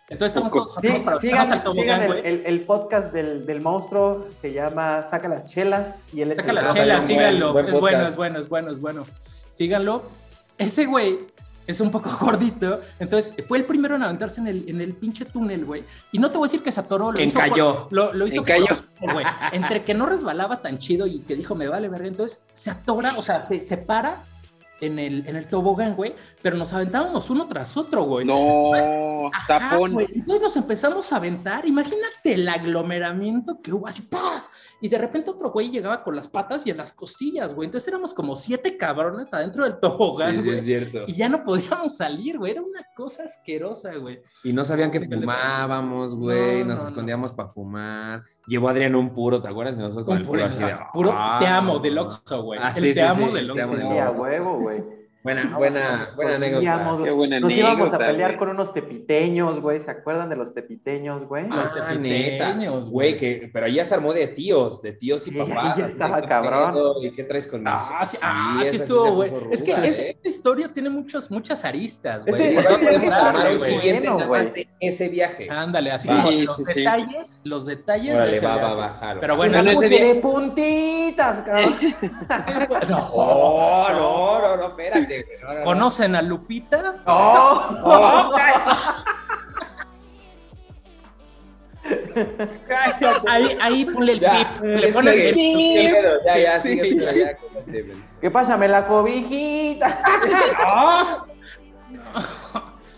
S2: Entonces estamos todos
S1: Sí,
S2: para
S1: sigan
S2: al
S1: sigan
S2: tobogán,
S1: el, el- el podcast del, del monstruo, se llama Saca las chelas y él es
S2: Saca
S1: el-
S2: la
S3: Ah,
S2: chela,
S3: buen-
S2: síganlo.
S3: buen
S2: es bueno, es bueno, es bueno, es bueno. Síganlo. Ese güey es un poco [laughs] gordito. Entonces fue el primero en aventarse en el, en el pinche túnel, güey. Y no te voy a decir que se atoró. Lo hizo
S3: Encalló.
S2: por- lo, lo hizo
S4: Encalló.
S2: por- güey. Entre que no resbalaba tan chido y que dijo, me vale verga. Entonces se atora, o sea, se, se para en el, en el tobogán, güey. Pero nos aventábamos uno tras otro, güey.
S4: No,
S2: Ajá,
S4: tapón.
S2: güey. Entonces nos empezamos a aventar. Imagínate el aglomeramiento que hubo así, ¡paz! Y de repente otro güey llegaba con las patas y en las costillas, güey. Entonces éramos como siete cabrones adentro del tobogán,
S3: Sí, sí,
S2: güey.
S3: es cierto.
S2: Y ya no podíamos salir, güey. Era una cosa asquerosa, güey.
S3: Y no sabían que fumábamos, güey,
S2: no,
S3: nos
S2: no,
S3: escondíamos para fumar. Llevó Adrián un puro, ¿te acuerdas? Y nosotros con
S2: Un
S3: el puro
S2: puro,
S3: así de...
S2: puro
S3: "Ah".
S2: te amo del Oxxo, güey.
S3: Ah,
S2: El
S3: sí,
S2: te
S3: sí,
S2: amo
S3: sí,
S2: del
S3: te amo
S2: Oxxo.
S3: del
S1: Sí, a huevo, güey.
S3: Buena, buena, buena anécdota.
S4: Qué buena
S1: Nos íbamos a pelear
S4: güey.
S1: con unos tepiteños, güey. ¿Se acuerdan de los tepiteños, güey?
S2: Los
S3: Ah, neta.
S2: tepiteños,
S3: Güey, que, pero ahí ya se armó de tíos, de tíos y papás. [laughs]
S1: estaba cabrón.
S3: "¿Qué ¿Y qué traes con
S2: Ah,
S3: eso?".
S2: sí, ah, sí estuvo, güey. Es que
S3: ¿eh?
S2: esta historia tiene muchos, muchas aristas, güey.
S3: siguiente
S1: bueno,
S3: nada
S1: güey.
S3: más de ese viaje.
S2: Ándale, así
S4: Sí,
S2: como
S4: sí,
S2: los
S4: sí.
S2: detalles, los detalles de
S3: Órale, va, va, va.
S2: Pero bueno,
S4: ese
S1: de puntitas, cabrón. [laughs] [laughs]
S3: No, no, no, no, espérate. Güey.
S2: ¿Conocen a Lupita?
S1: ¡Oh!
S2: Ahí, ahí ponle el
S3: Ya,
S2: pip. Le
S3: que-
S2: el pip.
S3: Ya, ya,
S4: Sí, sí.
S3: ya, güey.
S1: ¿Qué pasa? Me la cobijita. [laughs]
S2: ¡Ah!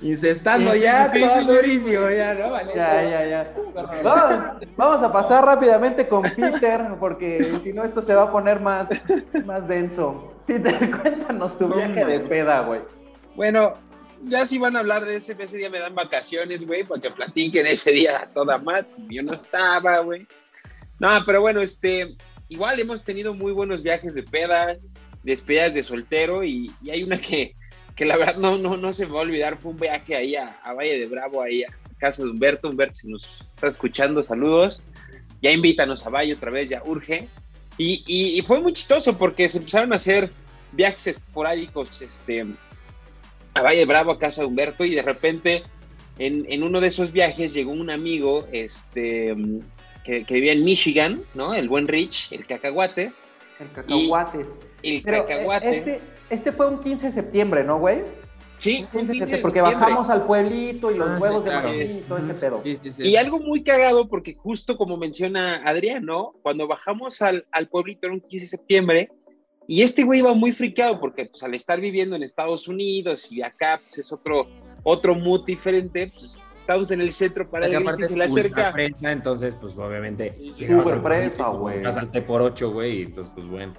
S3: Incestando ya, todo durísimo, ya, ¿no? Vale,
S1: Ya, ya, ya. Vamos, vamos a pasar rápidamente con Peter, porque si no esto se va a poner más, más denso. Peter, cuéntanos tu viaje de peda, güey.
S4: Bueno, ya si van a hablar de ese, ese día me dan vacaciones, güey, para que platiquen ese día toda más. Yo no estaba, güey. No, pero bueno, este, igual hemos tenido muy buenos viajes de peda, despedidas de soltero, y, y hay una que, que la verdad no, no, no se me va a olvidar. Fue un viaje ahí a, a Valle de Bravo, ahí a casa de Humberto. Humberto, si nos está escuchando, saludos. Ya invítanos a Valle otra vez, ya urge. Y, y- y fue muy chistoso porque se empezaron a hacer viajes esporádicos, este, a Valle de Bravo, a casa de Humberto, y de repente en, en uno de esos viajes llegó un amigo este, que, que vivía en Michigan, ¿no? El buen Rich, el cacahuates,
S1: El cacahuates.
S4: el
S1: Pero eh,
S4: cacahuate.
S1: este, este fue un 15 de septiembre, ¿no, güey?
S4: sí,
S1: Un
S4: fue un
S1: 15 de
S4: 15 de
S1: septiembre, porque bajamos al pueblito y los
S3: Ah,
S1: huevos de
S3: claro.
S1: marfil y todo ese pedo.
S3: Sí, sí, sí.
S4: Y algo muy cagado, porque justo como menciona Adrián, ¿no? Cuando bajamos al, al pueblito era un 15 de septiembre, y este güey iba muy friqueado, porque pues, al estar viviendo en Estados Unidos y acá pues, es otro, otro mood diferente, pues estamos en el centro para el
S3: aparte
S4: se le acerca.
S3: fresa, entonces, pues obviamente.
S1: Súper
S3: y
S1: güey.
S3: Te salté por ocho, güey, y entonces, pues bueno.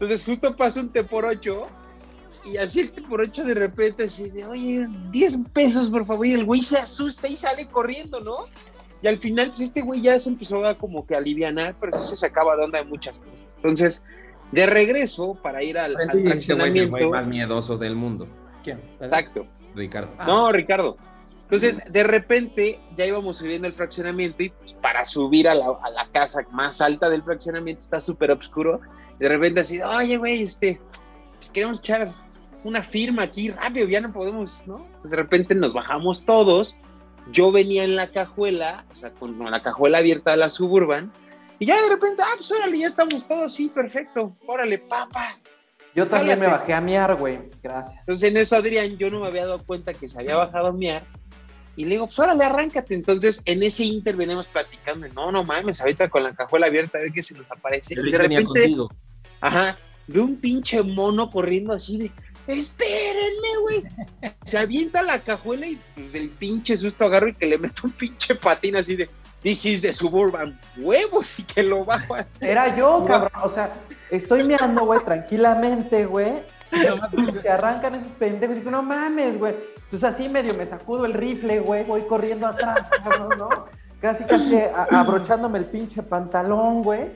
S4: Entonces justo pasa un T por 8 y así el T por 8 de repente así de, oye, 10 pesos por favor, y el güey se asusta y sale corriendo, ¿no? Y al final, pues este güey ya se empezó a como que alivianar, pero sí se sacaba de onda de muchas cosas. Entonces, de regreso para ir al, al
S3: Entonces, este güey es el güey
S4: fraccionamiento.
S3: más miedoso del mundo,
S2: ¿Quién?
S4: Exacto.
S3: Ricardo.
S2: Ah.
S4: No, Ricardo. Entonces, de repente, ya íbamos subiendo el fraccionamiento y para subir a la, a la casa más alta del fraccionamiento está súper oscuro. De repente así, oye, güey, este, pues queremos echar una firma aquí rápido, ya no podemos, ¿no? Entonces, de repente nos bajamos todos. Yo venía en la cajuela, o sea, con la cajuela abierta a la suburban, Y ya de repente, ah, pues órale, ya estamos todos, sí, perfecto, órale, papá.
S1: Yo también me bajé a miar, güey. Gracias.
S4: Entonces en eso, Adrián, yo no me había dado cuenta que se había bajado a miar. Y le digo, pues órale, arráncate. Entonces en ese inter venimos platicando. No, no mames, ahorita con la cajuela abierta a ver qué se nos aparece.
S3: El
S4: Y de repente,
S3: contigo.
S4: ajá, ve un pinche mono corriendo así de, espérenme, güey. Se avienta la cajuela y del pinche susto agarro y que le meto un pinche patín así de, this is the suburban huevos y que lo bajo. a-
S1: Era yo, cabrón. O sea, estoy meando, güey, tranquilamente, güey. [laughs] Y se arrancan esos pendejos. Y digo, no mames, güey. Entonces así medio me sacudo el rifle, güey. Voy corriendo atrás, [laughs] cabrón, ¿no? Casi, casi abrochándome el pinche pantalón, güey.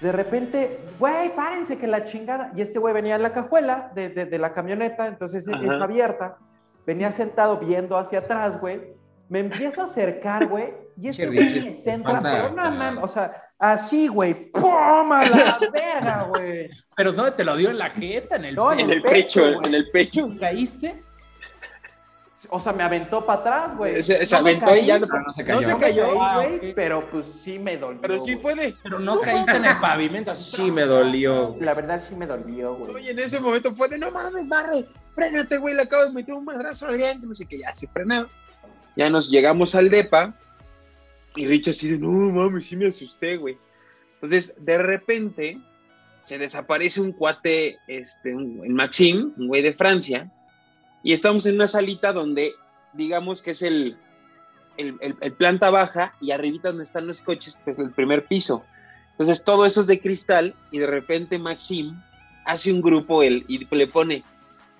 S1: De repente, güey, párense que la chingada. Y este güey venía en la cajuela de, de- de la camioneta, entonces es, es
S4: Ajá.
S1: abierta. Venía sentado viendo hacia atrás, güey. Me empiezo a acercar, güey. Y este güey me centra, pero no mames. O sea, así, güey. ¡Pum! A la [laughs] verga, güey.
S2: Pero ¿dónde te lo dio en la jeta? ¿En el,
S1: No,
S4: En
S1: en
S4: el
S1: pecho,
S4: en el pecho.
S2: ¿Caíste?
S1: O sea, me aventó para atrás, güey.
S4: Se, se
S1: No
S4: aventó y ya no,
S3: no se cayó.
S4: se
S1: no me
S4: cayó.
S2: Ah,
S1: güey,
S2: ok.
S1: pero pues sí me dolió.
S4: Pero sí puede.
S2: Pero no caíste en el pavimento. así.
S3: Sí me dolió.
S1: La verdad sí me dolió, güey.
S4: Oye, en ese momento fue de, no mames, barre, frénate, güey, le acabo de meter un madrazo a Adrián, que no sé qué, ya se frenó. Ya nos llegamos al depa, y Rich así de, no mames, sí me asusté, güey. Entonces, de repente, se desaparece un cuate, este, un, el Maxim, un güey de Francia, y estamos en una salita donde, digamos que es el, el, el- el planta baja, y arribita donde están los coches, pues el primer piso. Entonces, todo eso es de cristal, y de repente Maxim hace un grupo él y le pone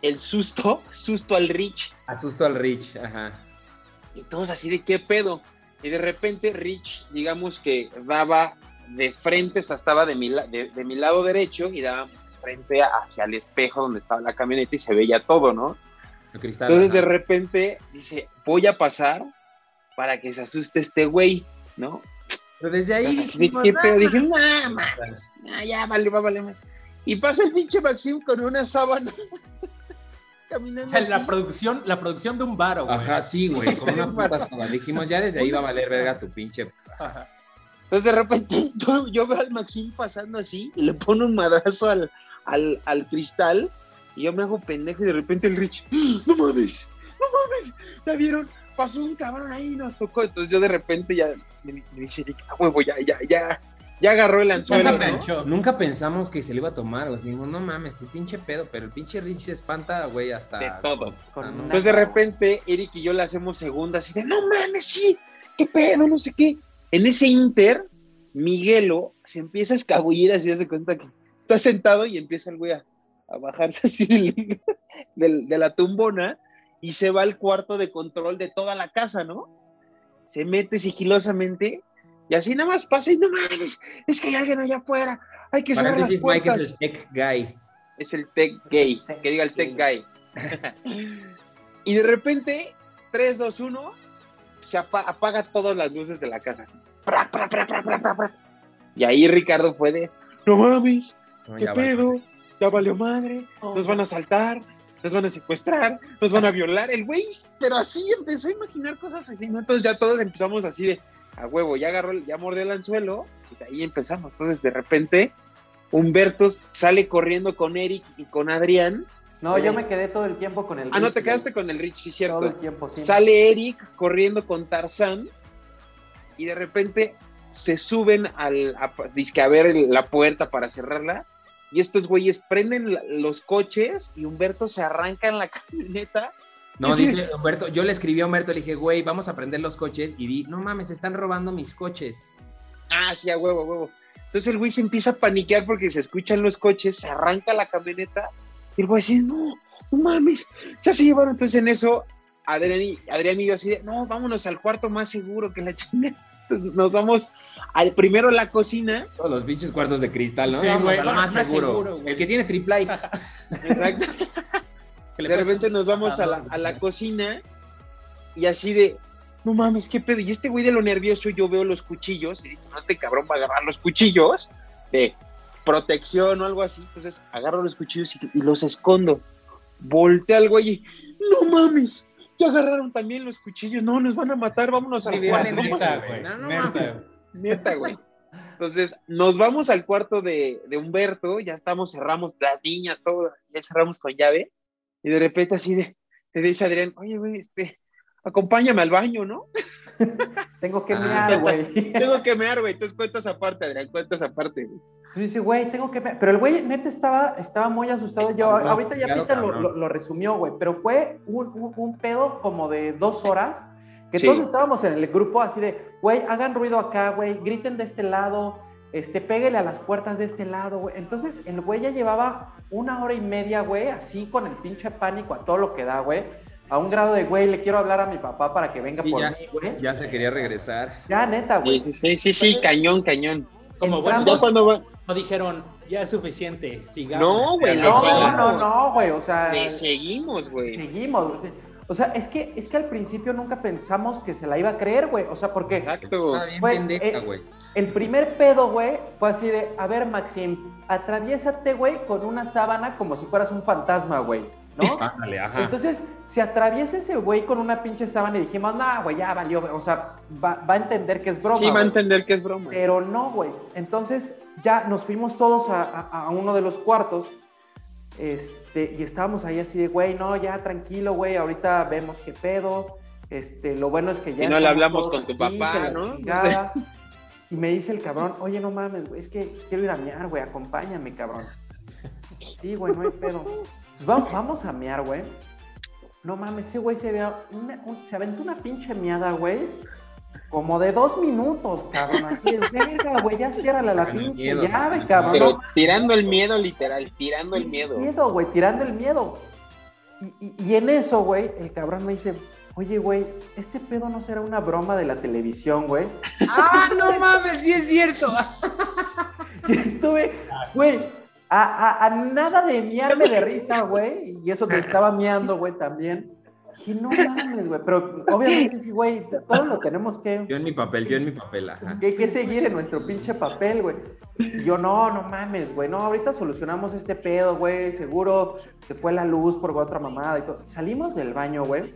S4: el susto, susto al Rich,
S3: Asusto al Rich, ajá.
S4: y todos así de qué pedo. Y de repente Rich, digamos que daba de frente, o sea, estaba de mi, de, de mi lado derecho y daba frente hacia el espejo donde estaba la camioneta y se veía todo, ¿no?
S3: El cristal.
S4: Entonces de repente dice, voy a pasar para que se asuste este güey, ¿no?
S3: Pero desde ahí.
S4: Entonces, así de
S3: dijimos,
S4: qué
S3: "Nah,
S4: pedo, dije,
S3: nah".
S4: nah, mames, nah, ya vale, va, vale, vale". Y pasa el pinche Maxim con una sábana [laughs] caminando.
S2: O sea, la producción, la producción de un varo, güey.
S3: Ajá, sí, güey, con una puta soda. Dijimos, ya desde ahí va a valer verga tu pinche.
S2: Ajá.
S4: Entonces de repente [laughs] yo, yo veo al Maxim pasando así y le pone un madrazo al, al, al cristal y yo me hago pendejo y de repente el Rich, ¡Ah! no mames, no mames, ya vieron, pasó un cabrón ahí y nos tocó. Entonces yo de repente ya me, me dice, a huevo, ya, ya, ya, ya agarró el anzuelo.
S3: Nunca pensamos que se le iba a tomar, güey. Dijimos, no mames, tu pinche pedo. Pero el pinche Rich se espanta, güey, hasta.
S4: De todo.
S1: Con
S3: Ah,
S4: Entonces de repente Eric y yo le hacemos segunda así de, no mames, sí, qué pedo, no sé qué. En ese inter, Miguelo se empieza a escabullir así, se cuenta que está sentado y empieza el güey a, a bajarse [laughs] así de la tumbona y se va al cuarto de control de toda la casa, ¿no? Se mete sigilosamente y así nada más pasa y no mames, es que hay alguien allá afuera, hay que cerrar las
S3: Mike
S4: puertas.
S3: es el tech guy.
S4: Es el tech gay, que diga el tech guy. [laughs] y de repente, 3, 2, 1, se apa- apaga todas las luces de la casa. así. Pra, pra, pra, pra, pra, pra, pra. Y ahí Ricardo fue de, no mames,
S3: No,
S4: ¿qué
S3: va.
S4: Ya valió madre, nos van a asaltar, nos van a secuestrar, nos van a violar. El güey, pero así empezó a imaginar cosas así, ¿no? Entonces ya todos empezamos así de, a huevo, ya agarró, el- ya mordió el anzuelo, y de ahí empezamos. Entonces de repente, Humberto sale corriendo con Eric y con Adrián.
S1: No, yo me quedé todo el tiempo con el
S4: Ah, no, te quedaste con el Rich, sí,
S1: Todo
S4: cierto.
S1: el tiempo, sí.
S4: Sale Eric corriendo con Tarzán y de repente se suben al, a, a ver la puerta para cerrarla y estos güeyes prenden los coches y Humberto se arranca en la [laughs] camioneta.
S3: No,
S4: Sí.
S3: dice Humberto, yo le escribí a Humberto, le dije, güey, vamos a prender los coches. Y di, no mames, están robando mis coches.
S4: Ah, sí, a huevo, a huevo. Entonces el güey se empieza a paniquear porque se escuchan los coches, se arranca la camioneta y el güey dice, no, no mames, ya se llevaron. Entonces en eso Adrián y, Adrián y yo así de, no, vámonos al cuarto más seguro que la [laughs] chingada. Entonces, Nos vamos al primero a la cocina.
S3: Todos los pinches cuartos de cristal, ¿no?
S2: Sí,
S3: Vamos
S2: güey,
S3: a lo
S2: va-
S3: más
S2: más
S3: seguro.
S2: seguro, güey.
S3: el que tiene triple [laughs]
S4: Exacto.
S2: Que le
S4: De repente nos vamos a la, a la [laughs] cocina y así de, no mames, qué pedo. Y este güey de lo nervioso, yo veo los cuchillos y digo, no, este cabrón va a agarrar los cuchillos de protección o algo así. Entonces agarro los cuchillos y, y los escondo. Voltea al güey y, no mames, ya agarraron también los cuchillos. No, nos van a matar, vámonos al mames.
S2: güey,
S3: No, no
S2: neta, güey. [laughs]
S4: Entonces, nos vamos al cuarto de, de Humberto, ya estamos, cerramos las niñas, todo, ya cerramos con llave, y de repente así de, te dice Adrián, oye, güey, este, acompáñame al baño, ¿no? [laughs]
S1: tengo que
S3: Ah.
S1: mear, güey.
S4: Tengo que mear, güey, entonces cuentas aparte, Adrián, cuentas aparte, güey.
S1: Sí, sí, güey, tengo que mear. Pero el güey neta estaba, estaba muy asustado. Yo,
S3: Cabrón,
S1: ahorita ya
S3: claro,
S1: Peter lo, lo- lo resumió, güey. Pero fue un, un- un pedo como de dos horas. Que
S4: Sí.
S1: todos estábamos en el grupo así de, güey, hagan ruido acá, güey, griten de este lado, este, péguele a las puertas de este lado, güey. Entonces, el güey ya llevaba una hora y media, güey, así con el pinche pánico a todo lo que da, güey. A un grado de, güey, le quiero hablar a mi papá para que venga
S3: Sí,
S1: por
S3: ya,
S1: mí, güey.
S3: ya se quería regresar.
S1: Ya, neta, güey.
S4: sí, sí, sí, sí, cañón, cañón.
S2: Como bueno,
S4: Ya cuando va-
S2: no dijeron, ya es suficiente, sigamos.
S4: No, güey,
S1: No, no, no, güey, o sea...
S4: Le seguimos, güey.
S1: Seguimos. O sea, es que, es que al principio nunca pensamos que se la iba a creer, güey. O sea, porque
S4: Exacto.
S3: Está bien
S1: Fue-
S3: pendeja,
S1: eh,
S3: güey.
S1: el primer pedo, güey, fue así de, a ver, Maxim, atraviésate, güey, con una sábana como si fueras un fantasma, güey, ¿no? [laughs]
S3: Ándale, ajá.
S1: Entonces, se atraviesa ese güey con una pinche sábana y dijimos, no, güey, ya valió, güey". o sea, va, va a entender que es broma.
S4: Sí, va a
S1: güey".
S4: entender que es broma.
S1: Pero no, güey. Entonces ya nos fuimos todos a, a- a uno de los cuartos. Este, y estábamos ahí así de, güey, no, ya tranquilo, güey, ahorita vemos qué pedo. Este, lo bueno es que ya.
S4: Y no le hablamos con tu
S1: aquí,
S4: papá, ¿no? [laughs]
S1: Y me dice el cabrón, oye, no mames, güey, es que quiero ir a mear, güey, acompáñame, cabrón. Sí, güey, no hay pedo. Pues vamos, vamos a mear, güey. No mames, ese güey se, una- un- se aventó una pinche meada, güey. Como de dos minutos, cabrón. Así de verga, güey. Ya ciérrala la pinche
S3: miedo,
S1: llave, cabrón.
S4: Pero tirando el miedo, literal, tirando el miedo.
S1: miedo, güey, tirando el miedo. Y, y- y en eso, güey, el cabrón me dice, oye, güey, ¿este pedo no será una broma de la televisión, güey? [laughs]
S3: ¡Ah, no mames! ¡Sí es cierto! [laughs]
S1: Y estuve, güey, a, a- a nada de miarme de risa, güey. Y eso que estaba miando, güey, también. Dije, no mames, güey. Pero obviamente, sí, güey, todo lo tenemos que,
S3: Yo en mi papel, yo en mi papel, ajá.
S1: que, que seguir en nuestro pinche papel, güey. Y yo, no, no mames, güey. No, ahorita solucionamos este pedo, güey. Seguro se fue la luz por otra mamada y todo. Salimos del baño, güey.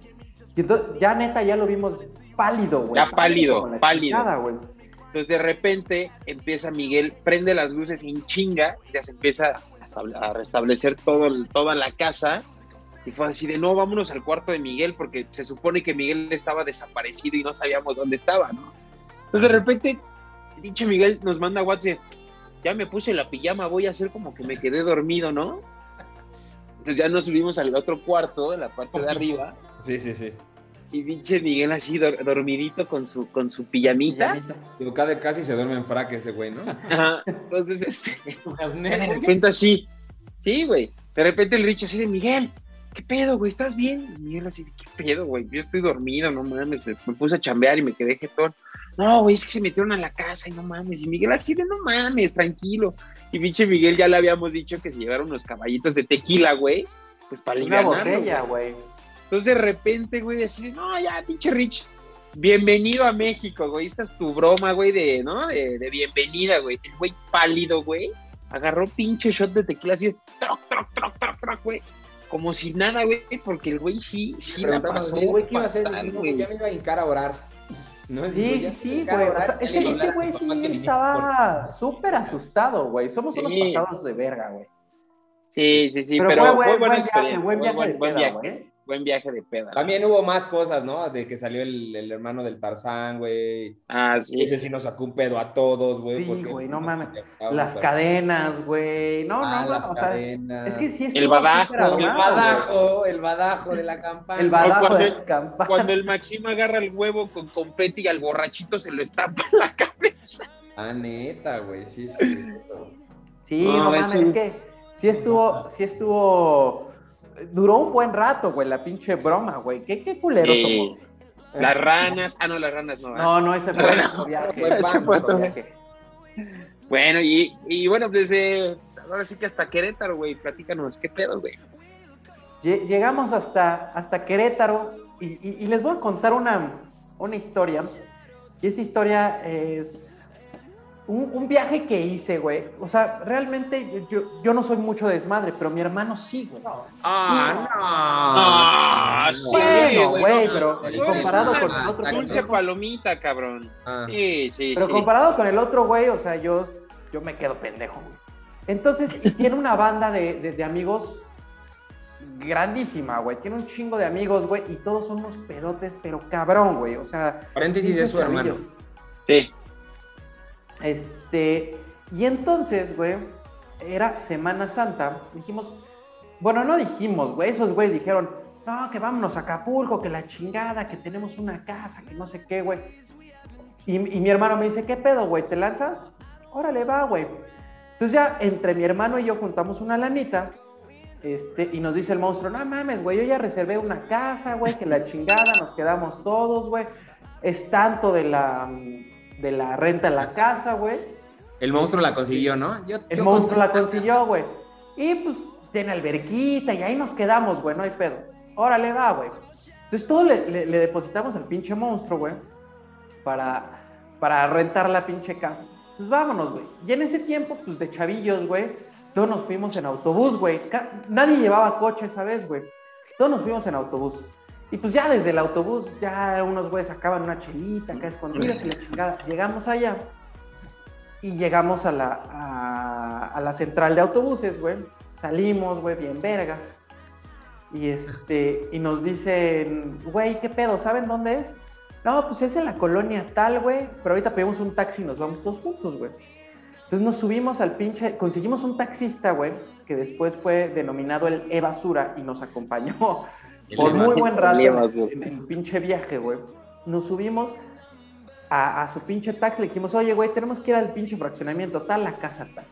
S1: Y entonces, ya neta, ya lo vimos pálido, güey.
S4: Ya pálido, pálido.
S1: chingada, güey.
S4: Entonces de repente empieza Miguel, prende las luces en chinga, ya se empieza a estable- a restablecer todo, toda la casa. Y fue así de, no, vámonos al cuarto de Miguel, porque se supone que Miguel estaba desaparecido y no sabíamos dónde estaba, ¿no? Entonces de repente, dicho Miguel nos manda WhatsApp, ya me puse la pijama, voy a hacer como que me quedé dormido, ¿no? Entonces ya nos subimos al otro cuarto, en la parte de arriba,
S3: Sí, sí, sí.
S4: y pinche Miguel así dor- dormidito con su, con su pijamita.
S3: Digo, casi se duerme en frac ese güey, ¿no?
S4: Ajá, Entonces, este, [laughs] de repente así, sí, güey. De repente el Rich así de Miguel, ¿qué pedo, güey? ¿Estás bien? Y Miguel así de, ¿qué pedo, güey? Yo estoy dormido, no mames. Me, me puse a chambear y me quedé jetón. No, güey, es que se metieron a la casa y no mames. Y Miguel así de, no mames, tranquilo. Y pinche Miguel ya le habíamos dicho que se llevaron unos caballitos de tequila, güey. Pues para
S1: Una botella,
S4: güey.
S1: güey.
S4: Entonces de repente, güey, así de, no, ya, pinche Rich, bienvenido a México, güey. Esta es tu broma, güey, de, ¿no? De, de bienvenida, güey. El güey pálido, güey. Agarró pinche shot de tequila así de, troc, troc, troc, troc, troc, güey. Como si nada, güey, porque el güey sí, sí la pasó.
S3: "Sí, güey, ¿qué iba a hacer?
S4: fatal, güey.
S3: ya me iba a hincar a orar. [laughs] No,
S1: Sí, sí, sí, güey. O sea, ese, ese güey sí
S3: que
S1: estaba súper asustado, güey. Somos unos
S4: Sí.
S1: pasados de verga, güey.
S4: Sí, sí, sí,
S1: pero,
S4: pero,
S1: fue, buen,
S4: buena
S1: buen viaje, buen viaje
S4: buen,
S1: de
S4: buen
S1: peda,
S4: viaje,
S1: güey.
S4: Buen viaje de peda.
S3: También hubo más cosas, ¿no? De que salió el, el hermano del Tarzán, güey.
S4: Ah, sí.
S3: Ese sí nos sacó un pedo a todos, güey.
S1: Sí, güey, no mames. Las cadenas, güey. No,
S3: Ah,
S1: no,
S3: las
S1: no. O sea,
S3: cadenas.
S1: es que sí
S4: El
S1: estuvo
S4: badajo,
S3: El
S1: armado, güey.
S3: badajo, el badajo de la [laughs] campana.
S1: El badajo
S4: cuando
S1: de
S4: el-
S1: la campana.
S4: Cuando el Maxim agarra el huevo con confeti y al borrachito se lo estampa en la cabeza.
S3: Ah, neta, güey, sí, sí.
S1: Sí,
S4: No,
S1: no,
S4: es
S1: mames,
S4: un-
S1: es que sí estuvo, sí estuvo. Duró un buen rato, güey, la pinche broma, güey. ¿Qué, qué culeros
S4: Sí.
S1: somos?
S4: Las ranas, ah, no, las ranas no.
S1: No, no, ese fue otro viaje.
S3: Fue
S1: ese
S3: pan,
S1: fue
S4: otro
S1: otro viaje.
S4: Bueno, y, y bueno, desde ahora sí que hasta Querétaro, güey, platícanos, ¿qué pedo, güey?
S1: Lle- Llegamos hasta, hasta Querétaro y, y- y les voy a contar una, una historia. Y esta historia es, un, viaje que hice, güey. O sea, realmente yo, yo no soy mucho de desmadre, pero mi hermano sí, güey.
S3: Ah, no.
S4: Ah, sí,
S1: güey, pero comparado con el otro.
S4: Dulce palomita, cabrón. Ah. Sí, sí,
S1: Pero comparado con el otro, güey, o sea, yo, yo me quedo pendejo, güey. Entonces, y tiene una banda de, de, amigos grandísima, güey. Tiene un chingo de amigos, güey, y todos son unos pedotes, pero cabrón, güey. O sea.
S3: Paréntesis de su hermano.
S4: Sí.
S1: Este, y entonces, güey, era Semana Santa. Dijimos, bueno, no dijimos, güey, esos güeyes dijeron, no, que vámonos a Acapulco, que la chingada, que tenemos una casa, que no sé qué, güey. Y, mi hermano me dice, ¿qué pedo, güey? ¿Te lanzas? Órale, va, güey. Entonces ya entre mi hermano y yo juntamos una lanita. Este, y nos dice el monstruo, no mames, güey, yo ya reservé una casa, güey, que la chingada, nos quedamos todos, güey. Es tanto de la, de la renta en la casa, güey.
S3: El monstruo la consiguió, ¿no?
S1: el monstruo la consiguió, güey. Y pues tiene alberquita y ahí nos quedamos, güey, no hay pedo. Órale, va, güey. Entonces todo le, depositamos al pinche monstruo, güey, para, para rentar la pinche casa. Pues vámonos, güey. Y en ese tiempo, pues de chavillos, güey, todos nos fuimos en autobús, güey. Nadie llevaba coche esa vez, güey. Todos nos fuimos en autobús. Y pues ya desde el autobús, ya unos güeyes sacaban una chelita acá escondidas y la chingada. Llegamos allá y llegamos a la, a, la central de autobuses, güey. Salimos, güey, bien vergas. Y este, y nos dicen, güey, ¿qué pedo? ¿Saben dónde es? No, pues es en la colonia tal, güey. Pero ahorita pedimos un taxi y nos vamos todos juntos, güey. Entonces nos subimos al pinche, conseguimos un taxista, güey, que después fue denominado el E-Basura y nos acompañó por muy buen rato en, el pinche viaje, güey. Nos subimos a, su pinche taxi, le dijimos, oye, güey, tenemos que ir al pinche fraccionamiento, tal, la casa tal.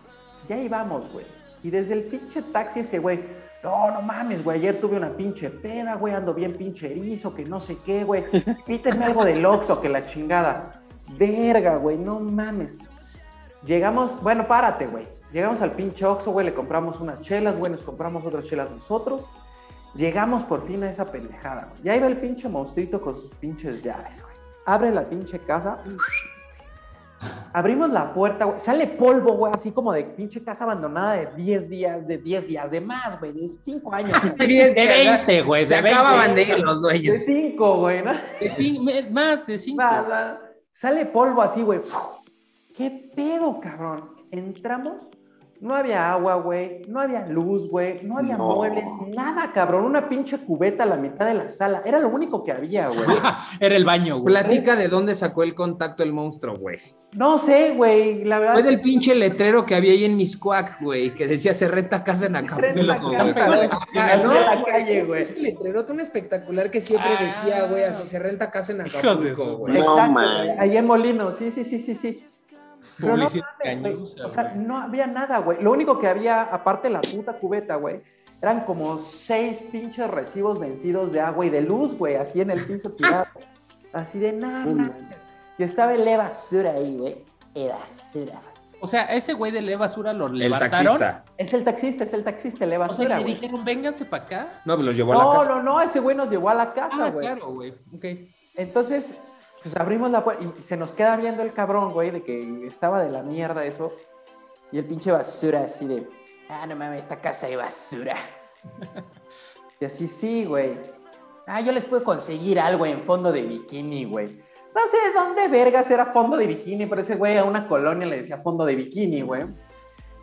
S1: Ya íbamos, güey. Y desde el pinche taxi ese, güey, no, no mames, güey, ayer tuve una pinche peda, güey, ando bien pinche erizo, que no sé qué, güey. Pítenme algo del Oxxo, que la chingada. Verga, güey, no mames. Llegamos, bueno, párate, güey. Llegamos al pinche Oxxo, güey, le compramos unas chelas, güey, nos compramos otras chelas nosotros. Llegamos por fin a esa pendejada, güey. Ya iba el pinche monstruito con sus pinches llaves, güey. Abre la pinche casa. Abrimos la puerta, güey. Sale polvo, güey, así como de pinche casa abandonada de 10 días, de 10 días, de más, güey, de 5 años. [laughs]
S2: de 20, güey.
S3: Se acababan de ir los dueños.
S1: De 5, güey, ¿no?
S2: De más de 5.
S1: Sale polvo así, güey. ¿Qué pedo, cabrón? Entramos no había agua, güey. No había luz, güey. No había muebles, nada, cabrón. Una pinche cubeta a la mitad de la sala. Era lo único que había, güey. [laughs]
S2: Era el baño, güey.
S3: Platica de dónde sacó el contacto el monstruo, güey.
S1: No sé, güey. La verdad.
S3: Fue del pinche letrero que había ahí en Miscuac, güey, que decía se renta casa en Acapulco. Renta casa, güey. [laughs]
S1: No, la calle, güey.
S3: El letrero un espectacular que siempre decía, güey, así se renta casa en Acapulco, güey.
S1: Exacto, güey. Ahí en Molino, sí, sí, sí, sí, sí. Pero no, o sea, no había nada, güey. Lo único que había, aparte de la puta cubeta, güey, eran como seis pinches recibos vencidos de agua y de luz, güey, así en el piso [laughs] tirado. Así de nada. Y estaba el basura ahí, güey. Era basura.
S2: O sea, ese güey de le basura lo levantaron.
S3: El taxista.
S1: Es el taxista, es el taxista, le basura,
S2: O sea, dijeron, vénganse para acá.
S3: No, pues los llevó a la casa.
S1: No, no, no, ese güey nos llevó a la casa,
S2: ah,
S1: güey.
S2: claro, güey. Ok.
S1: Entonces, pues abrimos la puerta y se nos queda viendo el cabrón, güey, de que estaba de la mierda eso. Y el pinche basura así de, ah, no mames, esta casa de basura. [laughs] y así, sí, güey. Ah, yo les puedo conseguir algo en fondo de bikini, güey. No sé dónde vergas era fondo de bikini, pero ese güey a una colonia le decía fondo de bikini, güey.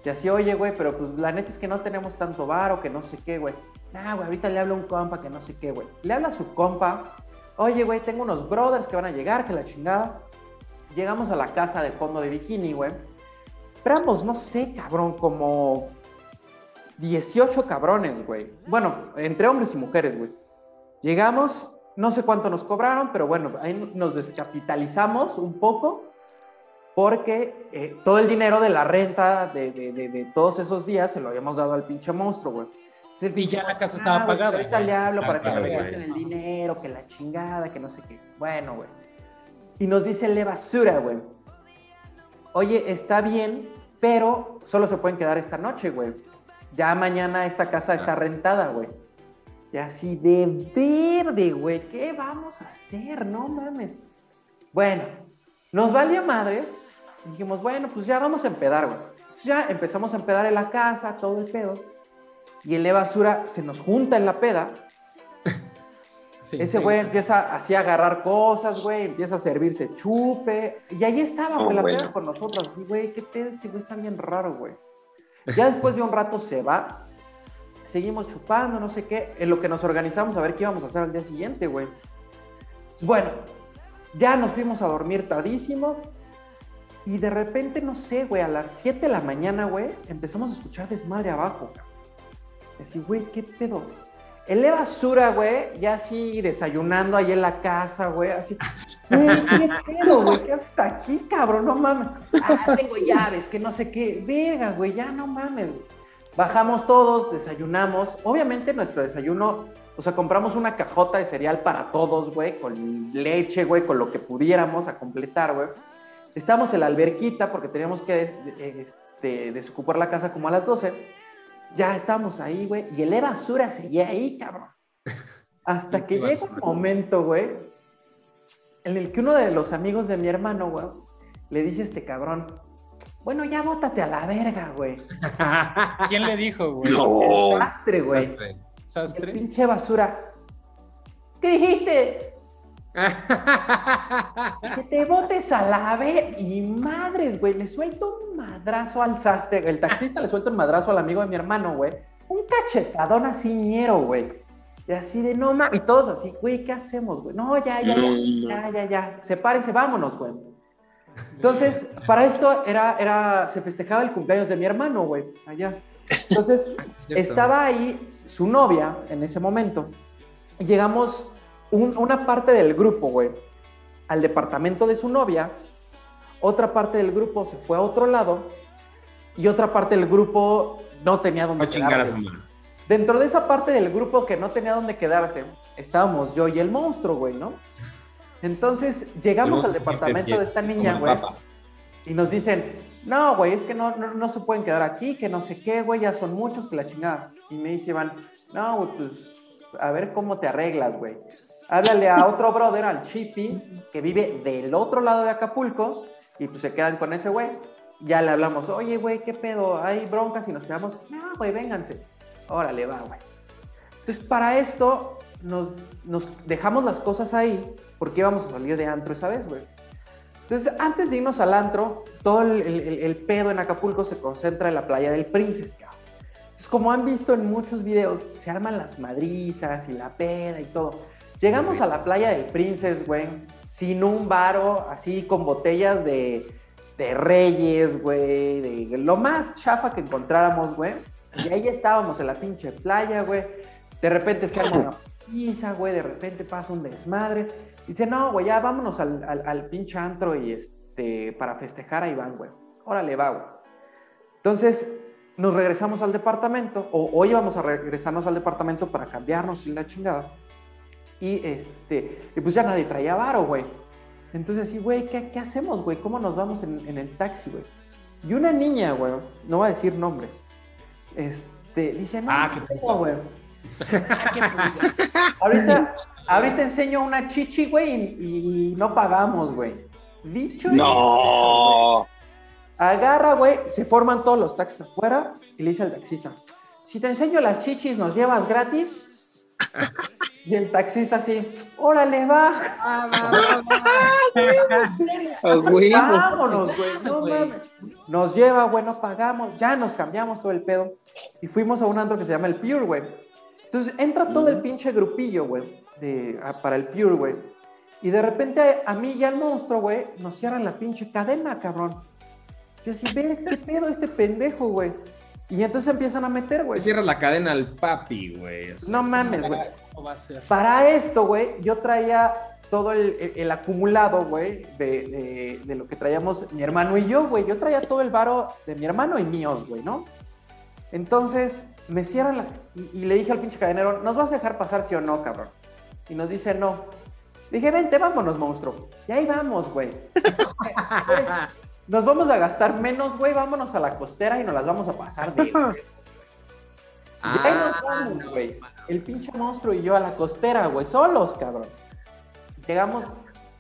S1: Y así, oye, güey, pero pues la neta es que no tenemos tanto bar o que no sé qué, güey. Ah, güey, ahorita le hablo a un compa que no sé qué, güey. Le habla a su compa Oye, güey, tengo unos brothers que van a llegar, que la chingada. Llegamos a la casa de fondo de bikini, güey. Esperamos, no sé, cabrón, como 18 cabrones, güey. Bueno, entre hombres y mujeres, güey. Llegamos, no sé cuánto nos cobraron, pero bueno, ahí nos descapitalizamos un poco porque eh, todo el dinero de la renta de, de, todos esos días se lo habíamos dado al pinche monstruo, güey.
S2: Y ya la casa estaba pagada.
S1: Ahorita le hablo para que me regresen el dinero, que la chingada, que no sé qué. Bueno, güey. Y nos dice le basura, güey. Oye, está bien, pero solo se pueden quedar esta noche, güey. Ya mañana esta casa está rentada, güey. Y así de verde, güey. ¿Qué vamos a hacer? No mames. Bueno, nos valió madres dijimos, bueno, pues ya vamos a empedar, güey. Entonces ya empezamos a empedar en la casa, todo el pedo. Y el de basura se nos junta en la peda. [laughs]
S2: Sí,
S1: Ese
S2: sí.
S1: güey empieza así a agarrar cosas, güey, empieza a servirse chupe. Y ahí estaba,
S4: Oh,
S1: güey, la
S4: bueno.
S1: peda con nosotros. Así, güey, qué pedo, este güey está bien raro, güey. Ya después de un rato se va. Seguimos chupando, no sé qué. En lo que nos organizamos a ver qué íbamos a hacer al día siguiente, güey. Bueno, ya nos fuimos a dormir tardísimo. Y de repente, no sé, güey, a las 7 de la mañana, güey, empezamos a escuchar desmadre abajo, cabrón. Así, güey, ¿qué pedo? El de basura, güey, ya así desayunando ahí en la casa, güey, así. Güey, ¿qué pedo, güey? ¿Qué haces aquí, cabrón? No mames. Ah, tengo llaves, que no sé qué. Vega, güey, ya no mames, güey. Bajamos todos, desayunamos. Obviamente nuestro desayuno, o sea, compramos una cajota de cereal para todos, güey, con leche, güey, con lo que pudiéramos a completar, güey. Estábamos en la alberquita porque teníamos que eh, este, desocupar la casa como a las 12. Ya estábamos ahí, güey, y el de basura seguía ahí, cabrón. Hasta [laughs] que
S3: Qué
S1: llega un momento, güey, en el que uno de los amigos de mi hermano, güey, le dice a este cabrón, bueno, ya bótate a la verga, güey. [laughs]
S2: ¿Quién le dijo, güey?
S4: No.
S1: El sastre, güey. El
S2: ¿Sastre?
S1: pinche basura. ¿Qué dijiste? [laughs] Que te botes a la verga. Y madres, güey, le suelto un madrazo al sastre. El taxista le suelta un madrazo al amigo de mi hermano, güey. Un cachetadón así ñero, güey. Y así de no mames. Y todos así, güey, ¿qué hacemos, güey? No, ya, ya, ya,
S4: No,
S1: ya, ya, ya. Sepárense, vámonos, güey. [laughs] Entonces, para esto era, era, se festejaba el cumpleaños de mi hermano, güey, allá. Entonces, [laughs] estaba ahí su novia en ese momento. Y llegamos un- una parte del grupo, güey, al departamento de su novia. Otra parte del grupo se fue a otro lado. Y otra parte del grupo no tenía dónde
S3: No
S1: quedarse. Dentro de esa parte del grupo que no tenía dónde quedarse, estábamos yo y el monstruo, güey, ¿no? Entonces llegamos al departamento de esta niña, güey, y nos dicen, no, güey, es que no, no, no se pueden quedar aquí, que no sé qué, güey, ya son muchos, que la chingada. Y me dice Iván, no, güey, pues a ver cómo te arreglas, güey. Háblale a otro brother, al Chippy, que vive del otro lado de Acapulco, y pues se quedan con ese güey. Ya le hablamos, oye, güey, ¿qué pedo? ¿Hay broncas y nos quedamos? No, güey, vénganse. Órale, va, güey. Entonces, para esto, nos, nos dejamos las cosas ahí, porque íbamos a salir de antro esa vez, güey. Entonces, antes de irnos al antro, todo el, el- el pedo en Acapulco se concentra en la playa del Princess, cabrón. Entonces, como han visto en muchos videos, se arman las madrizas y la peda y todo. Llegamos a la playa del Princess, güey, sin un varo, así con botellas de, de Reyes, güey, de lo más chafa que encontráramos, güey. Y ahí estábamos en la pinche playa, güey. De repente se arma una [coughs] pizza, güey, de repente pasa un desmadre. Dice, no, güey, ya vámonos al, al, al pinche antro y este, para festejar a Iván, güey. Órale, va, güey. Entonces, nos regresamos al departamento, o hoy íbamos a regresarnos al departamento para cambiarnos y la chingada. Y este, y pues ya nadie traía varo, güey. Entonces, sí, güey, ¿qué, qué hacemos, güey? ¿Cómo nos vamos en, en el taxi, güey? Y una niña, güey, no voy a decir nombres, este, dice, no,
S3: Ah, qué puto.
S1: güey. ahorita, ahorita enseño una chichi, güey, y, y no pagamos, güey. Dicho.
S4: No.
S1: Agarra, güey, se forman todos los taxis afuera y le dice al taxista, si te enseño las chichis, ¿nos llevas gratis? Y el taxista así, órale, va. [laughs]
S4: A huevo.
S1: Vámonos, güey, no mames. Nos lleva, güey, nos pagamos, ya nos cambiamos todo el pedo. Y fuimos a un antro que se llama el Pure, güey. Entonces entra todo el pinche grupillo, güey, de- a- para el Pure, güey. Y de repente a mí y al monstruo, güey, nos cierran la pinche cadena, cabrón. Yo así, ve, ¿qué pedo este pendejo, güey? Y entonces empiezan a meter, güey.
S3: Le cierras la cadena al papi, güey. o sea,
S1: No mames, güey. Para esto, güey, yo traía todo el, el- el acumulado, güey, de, de- de lo que traíamos mi hermano y yo, güey. Yo traía todo el varo de mi hermano y míos, güey, ¿no? Entonces, me cierran la... Y, y le dije al pinche cadenero, ¿nos vas a dejar pasar sí o no, cabrón? Y nos dice, no. Dije, vente, vámonos, monstruo. Y ahí vamos, güey. [laughs] Nos vamos a gastar menos, güey. Vámonos a la costera y nos las vamos a pasar de... [laughs] güey. Y ahí nos
S3: Ah,
S1: vamos,
S3: no,
S1: güey. El pinche monstruo y yo a la costera, güey, solos, cabrón. Llegamos,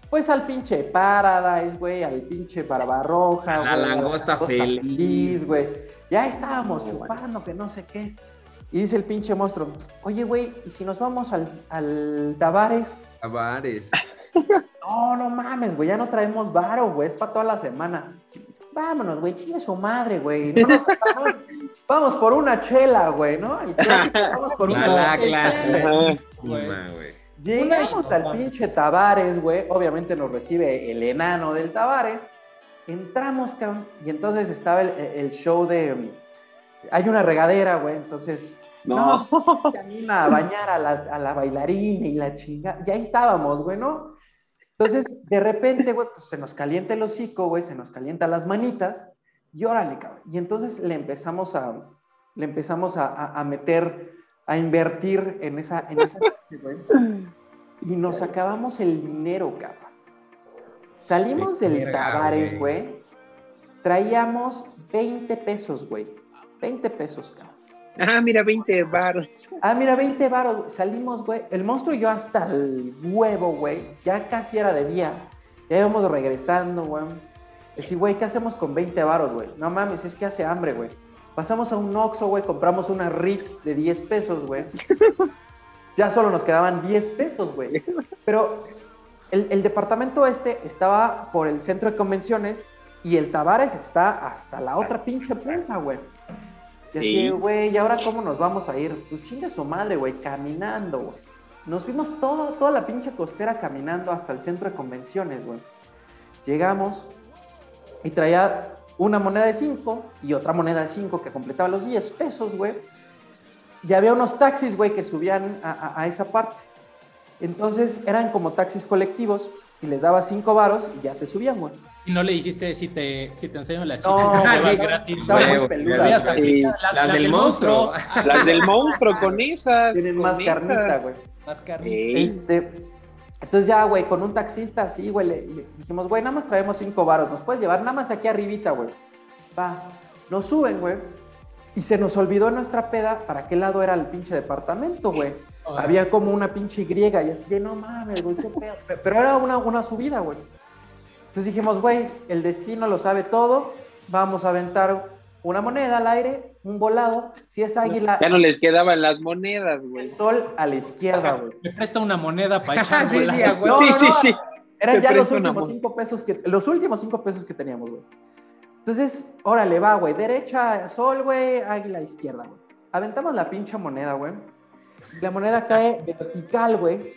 S1: pues al pinche Paradise, güey, al pinche Barbarroja,
S3: La
S1: güey, a
S3: langosta feliz.
S1: güey. Ya estábamos chupando, que no sé qué. Y dice el pinche monstruo, oye, güey, ¿y si nos vamos al, al Tavares?
S3: Tavares. [laughs]
S1: No, no mames, güey, ya no traemos varo, güey, es para toda la semana. Vámonos, güey, chingue su madre, güey. No nos- [laughs] vamos, vamos por una chela, güey, ¿no? Clásico, [laughs] vamos por una
S3: la
S1: chela.
S3: clase.
S4: Ajá.
S2: Güey.
S3: güey.
S1: Llegamos
S2: Una-
S1: al pinche Tavares, güey. Obviamente nos recibe el enano del Tavares. Entramos, cabrón, y entonces estaba el, el show de. Hay una regadera, güey. Entonces, no,
S4: No.
S1: pues, se anima a bañar a la, a la bailarina y la chinga. Y ahí estábamos, güey, ¿no? Entonces, de repente, güey, pues se nos calienta el hocico, güey, se nos calienta las manitas. Y órale, cabrón. Y entonces le empezamos a, le empezamos a, a- a meter, a invertir en esa, en esa, güey. Y nos acabamos el dinero, cabrón. Salimos del
S3: verga,
S1: Tavares,
S3: güey.
S1: güey. Traíamos 20 pesos, güey. 20 pesos, cabrón.
S4: Ah, mira, 20 baros.
S1: Ah, mira, 20 varos. Salimos, güey. El monstruo y yo hasta el huevo, güey. Ya casi era de día. Ya íbamos regresando, güey. Decir, güey, ¿qué hacemos con 20 varos, güey? No mames, es que hace hambre, güey. Pasamos a un Oxxo, güey, compramos una Ritz de 10 pesos, güey. [laughs] Ya solo nos quedaban 10 pesos, güey. Pero el, el departamento este estaba por el centro de convenciones y el Tavares está hasta la otra pinche punta, güey. Y así,
S4: Sí.
S1: güey, ¿y ahora cómo nos vamos a ir? Pues chinga su madre, güey, caminando, güey. Nos fuimos todo, toda la pinche costera caminando hasta el centro de convenciones, güey. Llegamos y traía una moneda de 5 y otra moneda de 5 que completaba los 10 pesos, güey. Y había unos taxis, güey, que subían a, a- a esa parte. Entonces eran como taxis colectivos y les daba 5 varos y ya te subían, güey.
S2: Y no le dijiste si te, si te enseño las
S1: No,
S2: chicas,
S1: no,
S2: gratis, güey.
S1: muy
S3: Huevo,
S4: Sí.
S2: las,
S3: Las del monstruo.
S4: Las del monstruo con esas.
S1: Tienen
S4: con
S1: más
S4: esas.
S1: carnita, güey.
S2: Más carne.
S4: Ey.
S1: Este, entonces ya, güey, con un taxista así, güey, le, le dijimos, güey, nada más traemos cinco varos, ¿nos puedes llevar nada más aquí arribita, güey? Va, nos suben, güey, y se nos olvidó en nuestra peda para qué lado era el pinche departamento, güey. Había como una pinche griega y así de, no mames, güey, qué pedo. Pe- Pero era una, una subida, güey. Entonces dijimos, güey, el destino lo sabe todo, vamos a aventar una moneda al aire, un volado, si es águila,
S4: Ya no les quedaban las monedas, güey.
S1: es sol a la izquierda, güey.
S2: Me presta una moneda para [laughs] echar
S3: Sí, sí. [laughs]
S1: No,
S4: sí,
S1: no,
S4: sí,
S1: no.
S4: sí.
S1: Eran
S4: Te
S1: ya los últimos cinco pesos que, los últimos cinco pesos que teníamos, güey. Entonces, órale, va, güey. Derecha, sol, güey, águila, izquierda, güey. Aventamos la pinche moneda, güey. La moneda cae vertical, güey.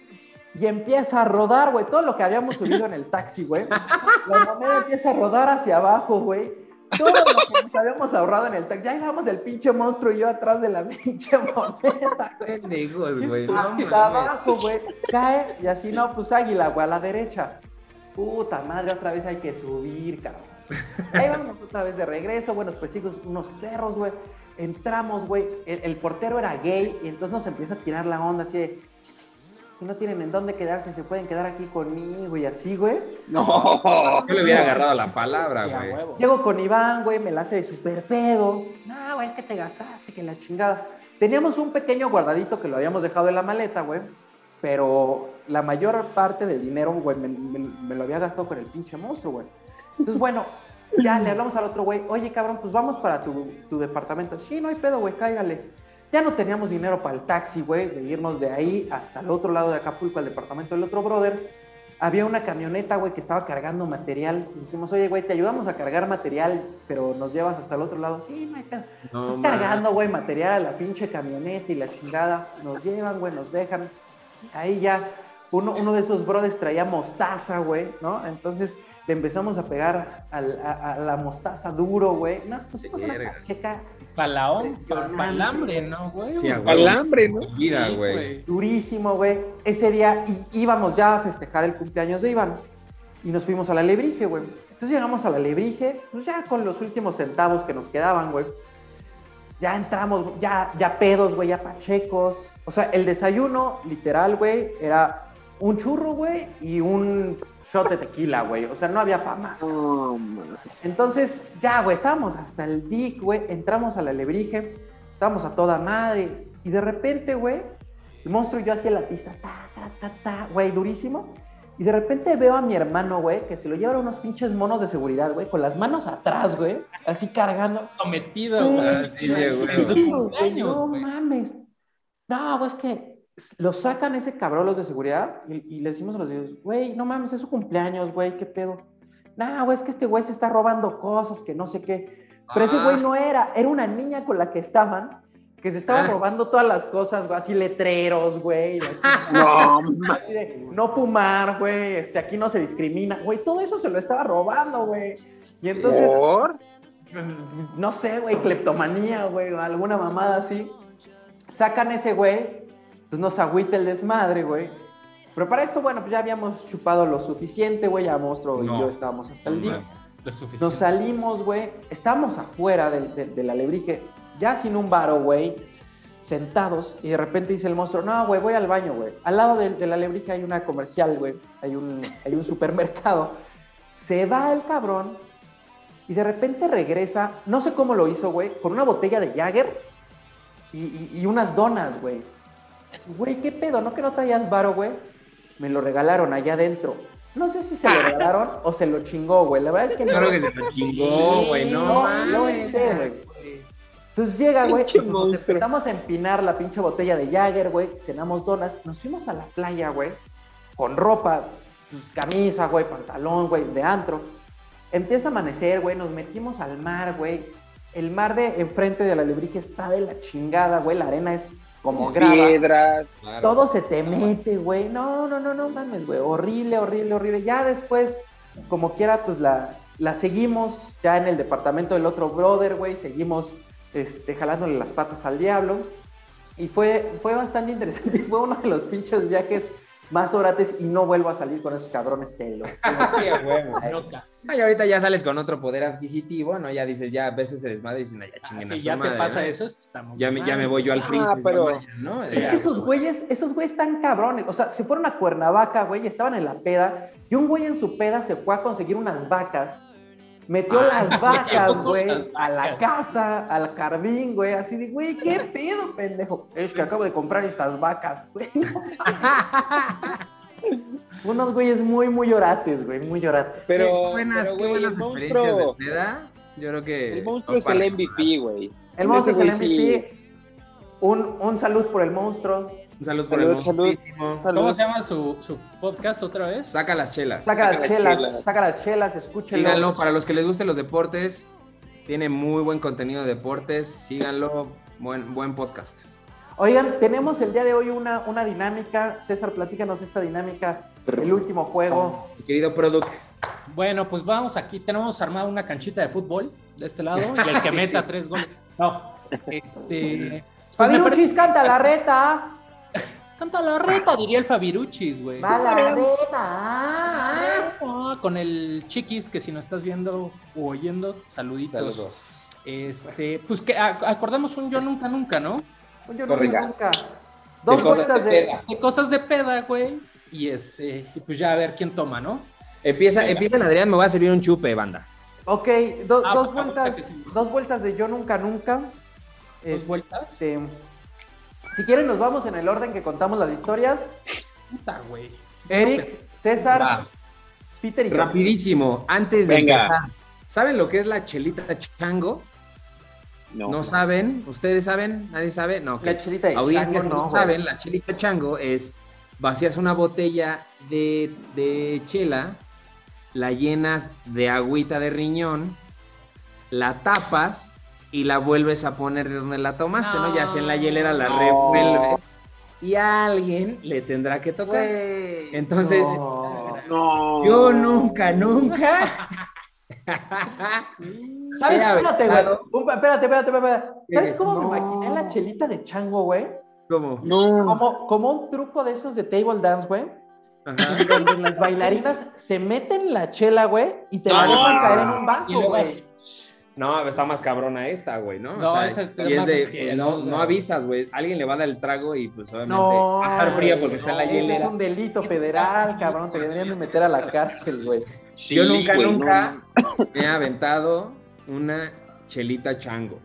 S1: Y empieza a rodar, güey. Todo lo que habíamos subido en el taxi, güey. [laughs] La moneda empieza a rodar hacia abajo, güey. Todo lo que nos habíamos ahorrado en el taxi. Ya íbamos el pinche monstruo y yo atrás de la [laughs] pinche moneda, güey.
S3: Pendejos, güey. no
S1: Hasta abajo, güey. Cae y así no, pues águila, güey, a la derecha. Puta madre, otra vez hay que subir, cabrón. Ahí vamos otra vez de regreso, buenos pues hijos, unos perros, güey. Entramos, güey. El, el portero era gay y entonces nos empieza a tirar la onda así de. Si no tienen en dónde quedarse, se pueden quedar aquí conmigo y así, güey.
S4: No.
S3: Yo le hubiera agarrado la palabra,
S2: Sí,
S3: güey.
S1: Llego con Iván, güey, me la hace de super pedo. No, güey, es que te gastaste, que la chingada. Teníamos un pequeño guardadito que lo habíamos dejado en la maleta, güey. Pero la mayor parte del dinero, güey, me, me- me lo había gastado con el pinche monstruo, güey. Entonces, bueno, ya le hablamos al otro güey. Oye, cabrón, pues vamos para tu, tu departamento. Sí, no hay pedo, güey, cáigale. Ya no teníamos dinero para el taxi, güey, de irnos de ahí hasta el otro lado de Acapulco, al departamento del otro brother había una camioneta, güey, que estaba cargando material. Y dijimos, oye, güey, te ayudamos a cargar material, pero nos llevas hasta el otro lado. Sí, no hay pedo.
S3: No,
S1: Estás cargando, güey, material a la pinche camioneta y la chingada. Nos llevan, güey, nos dejan. Ahí ya, uno, uno de esos brothers traía mostaza, güey, ¿no? Entonces le empezamos a pegar al- a, a la mostaza duro, güey. Nos pusimos una
S3: Verga.
S2: Palaón,
S1: Impresionante.
S2: para el hambre, ¿no, güey?
S3: Sí, a huevo.
S4: Alambre, ¿no?
S3: Mira,
S2: Sí,
S3: güey.
S1: durísimo, güey. Ese día íbamos ya a festejar el cumpleaños de Iván y nos fuimos a la Lebrige, güey. Entonces llegamos a la Lebrige, pues ya con los últimos centavos que nos quedaban, güey. Ya entramos, ya, ya pedos, güey, ya pachecos. O sea, el desayuno, literal, güey, era un churro, güey, y un shot de tequila, güey. O sea, no había pa' más. Entonces, ya, güey, estábamos hasta el dick, güey, entramos a la lebrige, estábamos a toda madre, y de repente, güey, el monstruo y yo hacía la pista, ta, ta, ta, ta, güey, durísimo, Y de repente veo a mi hermano, güey, que se lo llevan unos pinches monos de seguridad, güey, con las manos atrás, güey, así cargando.
S2: Sometido,
S1: Güey,
S3: sí, sí, güey.
S1: No mames. No, güey, es que lo sacan ese cabrón los de seguridad y, y le decimos a los de güey, no mames, es su cumpleaños, güey, qué pedo. No, güey, es que este güey se está robando cosas que no sé qué. Pero ese
S3: Ah.
S1: güey no era, era una niña con la que estaban, que se estaba
S3: Ah.
S1: robando todas las cosas, güey, así letreros, güey. así- [laughs]
S4: No,
S1: Así de no fumar, güey, este, aquí no se discrimina, güey, todo eso se lo estaba robando, güey. Y entonces,
S4: ¿por?
S1: no sé, güey, cleptomanía, güey, alguna mamada así. Sacan ese güey, pues nos agüita el desmadre, güey. Pero para esto, bueno, pues ya habíamos chupado lo suficiente, güey, ya Monstruo y yo estábamos hasta el día. Nos salimos, güey, estábamos afuera del, del, del alebrije, ya sin un varo, güey, sentados, y de repente dice el monstruo, no, güey, voy al baño, güey. Al lado del, del alebrije hay una comercial, güey, hay un, hay un supermercado. Se va el cabrón y de repente regresa, no sé cómo lo hizo, güey, con una botella de Jagger y, y- y unas donas, güey. Güey, ¿qué pedo? ¿No que no traías varo, güey? Me lo regalaron allá adentro. No sé si se lo [laughs] regalaron o se lo chingó, güey. La verdad es que no.
S3: Claro que se lo chingó, güey, no,
S1: No, no sé, güey. Entonces llega, güey, pues nos empezamos a empinar la pinche botella de Jagger, güey, cenamos donas, nos fuimos a la playa, güey, con ropa, pues, camisa, güey, pantalón, güey, de antro. Empieza a amanecer, güey, nos metimos al mar, güey. El mar de enfrente de la lebrija está de la chingada, güey, la arena es como grava.
S4: Piedras.
S3: Claro.
S1: Todo se te mete, güey. No, no, no, no mames, güey. Horrible, horrible, horrible. Ya después, como quiera, pues la, la seguimos ya en el departamento del otro brother, güey. Seguimos este, jalándole las patas al diablo. Y fue, fue bastante interesante. [laughs] Fue uno de los pinches viajes más orates y no vuelvo a salir con esos cabrones telo. [laughs]
S3: Sí, huevo.
S2: Loca.
S3: Ay, ahorita ya sales con otro poder adquisitivo, ¿no? Ya dices, ya a veces se desmadre y dicen, "Ay, ya chinguen a
S2: Si
S3: su
S2: ya te
S3: madre",
S2: pasa
S3: ¿no?
S2: eso, estamos.
S3: Ya me, ya me voy yo al
S4: Ah,
S3: príncipe,
S4: pero-
S3: ¿no?
S2: Sí,
S1: Es que esos güeyes, esos güeyes están cabrones. O sea, se fueron a Cuernavaca, güey, y estaban en la peda. Y un güey en su peda se fue a conseguir unas vacas. Metió
S3: Ah,
S1: las [laughs] vacas, güey, a la casa, al jardín, güey. Así de, güey, ¿qué [laughs] pedo, pendejo? Es que acabo de comprar estas vacas, güey. [laughs] Unos güeyes muy, muy orates, güey, muy orates.
S4: Pero,
S3: qué buenas,
S4: pero,
S3: qué
S4: güey,
S3: buenas
S4: el
S3: experiencias
S4: monstruo,
S3: de peda. Yo creo que...
S4: el monstruo es el MVP, güey.
S1: El monstruo es el
S4: sí-
S1: MVP. Un, un salud por el monstruo.
S3: Un saludo por
S4: Salud,
S3: el
S4: salud.
S2: ¿Cómo se llama su, su podcast otra vez?
S3: Saca las chelas.
S1: Saca las
S4: las
S1: chelas,
S4: chelas.
S1: saca las chelas, escúchenlo.
S3: Síganlo, para los que les gusten los deportes, tiene muy buen contenido de deportes, síganlo, buen, buen podcast.
S1: Oigan, tenemos el día de hoy una, una dinámica. César, platícanos esta dinámica. El último juego.
S3: Mi querido Product,
S2: Bueno, pues vamos aquí, tenemos armada una canchita de fútbol de este lado [laughs] y el que
S3: Sí,
S2: meta
S3: sí.
S2: tres goles. No, este. pues
S1: canta la reta.
S2: Canta la reta, diría el Fabiruchis, güey.
S1: Va la reta.
S2: Ah, Con el chiquis, que si no estás viendo o oyendo, saluditos.
S3: saludos.
S2: Este, pues que acordamos un yo nunca nunca, ¿no?
S1: Yo
S3: Correcto.
S1: nunca. Dos vueltas
S3: de
S1: de.
S3: peda.
S2: De cosas de peda, güey. Y este, y pues ya a ver quién toma, ¿no?
S3: Empieza, empieza el Adrián, me va a servir un chupe, banda.
S1: Ok, do-
S2: Ah,
S1: dos
S2: pues,
S1: vueltas.
S2: sí.
S1: Dos vueltas de yo nunca nunca.
S2: Dos
S1: Este,
S2: vueltas.
S1: Si quieren, nos vamos en el orden que contamos las historias.
S2: Puta, güey.
S1: Eric, César,
S3: Va.
S1: Peter y yo.
S3: Rapidísimo, antes de
S4: Venga.
S3: empezar, ¿saben lo que es la chelita chango?
S4: No.
S3: ¿No saben? ¿Ustedes saben? ¿Nadie sabe? No, ok.
S1: La chelita de
S3: Audiencia,
S1: chango, no,
S3: no
S1: güey.
S3: saben, la chelita chango es, vacías una botella de, de chela, la llenas de agüita de riñón, la tapas y la vuelves a poner de donde la tomaste, ¿no? Ya sea en la hielera la
S4: No.
S3: revuelves y a alguien le tendrá que tocar. Entonces,
S1: no.
S4: No.
S3: Yo nunca, nunca. [laughs]
S1: ¿Sabes? Espérate, güey. Espérate, espérate, espérate. ¿Sabes
S3: Eh,
S1: cómo
S3: no.
S1: me imaginé la chelita de chango, güey?
S3: ¿Cómo?
S4: No.
S1: Como, como un truco de esos de table dance, güey.
S3: Ajá. [laughs]
S1: Donde las bailarinas se meten la chela, güey, y te la dejan caer en un vaso, güey.
S3: No, está más cabrona esta, güey, ¿no?
S2: No, esa está
S3: y es
S2: más
S3: de, no, no avisas, güey. Alguien le va a dar el trago y pues obviamente
S1: No.
S3: va a estar fría porque está en la
S1: Eso es
S3: hielera.
S1: un delito federal, cabrón. Te deberían de meter a la cárcel, güey.
S4: Sí,
S3: Yo nunca,
S4: güey,
S3: nunca
S4: no.
S3: me he aventado una chelita chango.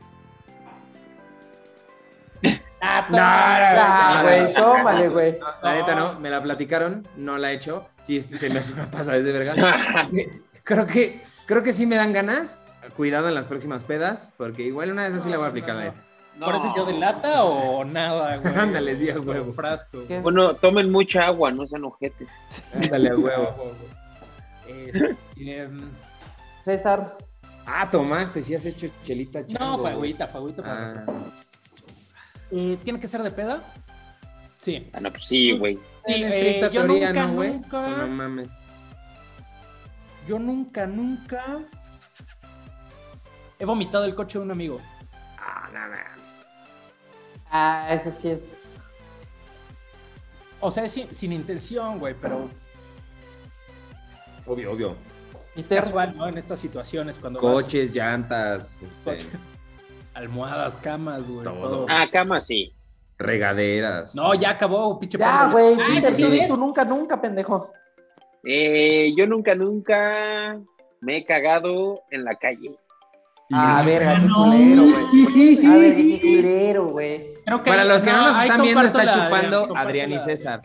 S2: Ah,
S3: No,
S1: Ah,
S3: no,
S1: güey,
S3: no,
S1: tómale, güey.
S3: La neta no, me la platicaron, no la he hecho. Sí, este se me, se me pasa desde verga. [laughs] Creo que, creo que sí me dan ganas. Cuidado en las próximas pedas, porque igual una de esas sí la voy a aplicar. la neta.
S2: ¿Por eso yo de lata o nada, [laughs] güey?
S3: Ándale, sí, a huevo.
S2: frasco.
S4: Bueno, tomen mucha agua, no sean ojetes.
S3: Ándale, a huevo. [laughs]
S2: Eh, em,
S1: César.
S3: Ah, tomaste, sí has hecho chelita chango.
S2: no, fue agüita, fue
S3: Ah.
S2: Eh, ¿Tiene que ser de peda? Sí.
S4: Ah, no, pues sí, güey.
S2: Sí,
S3: en
S2: eh,
S3: estricta
S2: yo
S3: teoría,
S2: nunca,
S3: ¿no, güey?
S2: nunca-
S3: O sea, No mames.
S2: Yo nunca, nunca he vomitado el coche de un amigo.
S3: Ah, no mames.
S1: Ah, eso sí es.
S2: O sea, sin, sin intención, güey, pero
S3: Obvio, obvio.
S2: es casual, ¿no? En estas situaciones cuando vas-
S3: Coches, llantas, este,
S2: Coche. almohadas, camas, güey.
S3: Todo.
S2: todo.
S4: Ah, cama sí.
S3: regaderas.
S2: No, ya acabó, pinche
S1: Ya, güey.
S2: Ay,
S1: Peter,
S2: ¿sí
S1: tú nunca, nunca, pendejo.
S4: Eh, yo nunca, nunca me he cagado en la calle.
S1: Ah, verga, qué
S2: no.
S1: culero, güey. [laughs] A ver, qué culero, güey.
S3: Para los que no, nos están viendo, está chupando Adrián y César.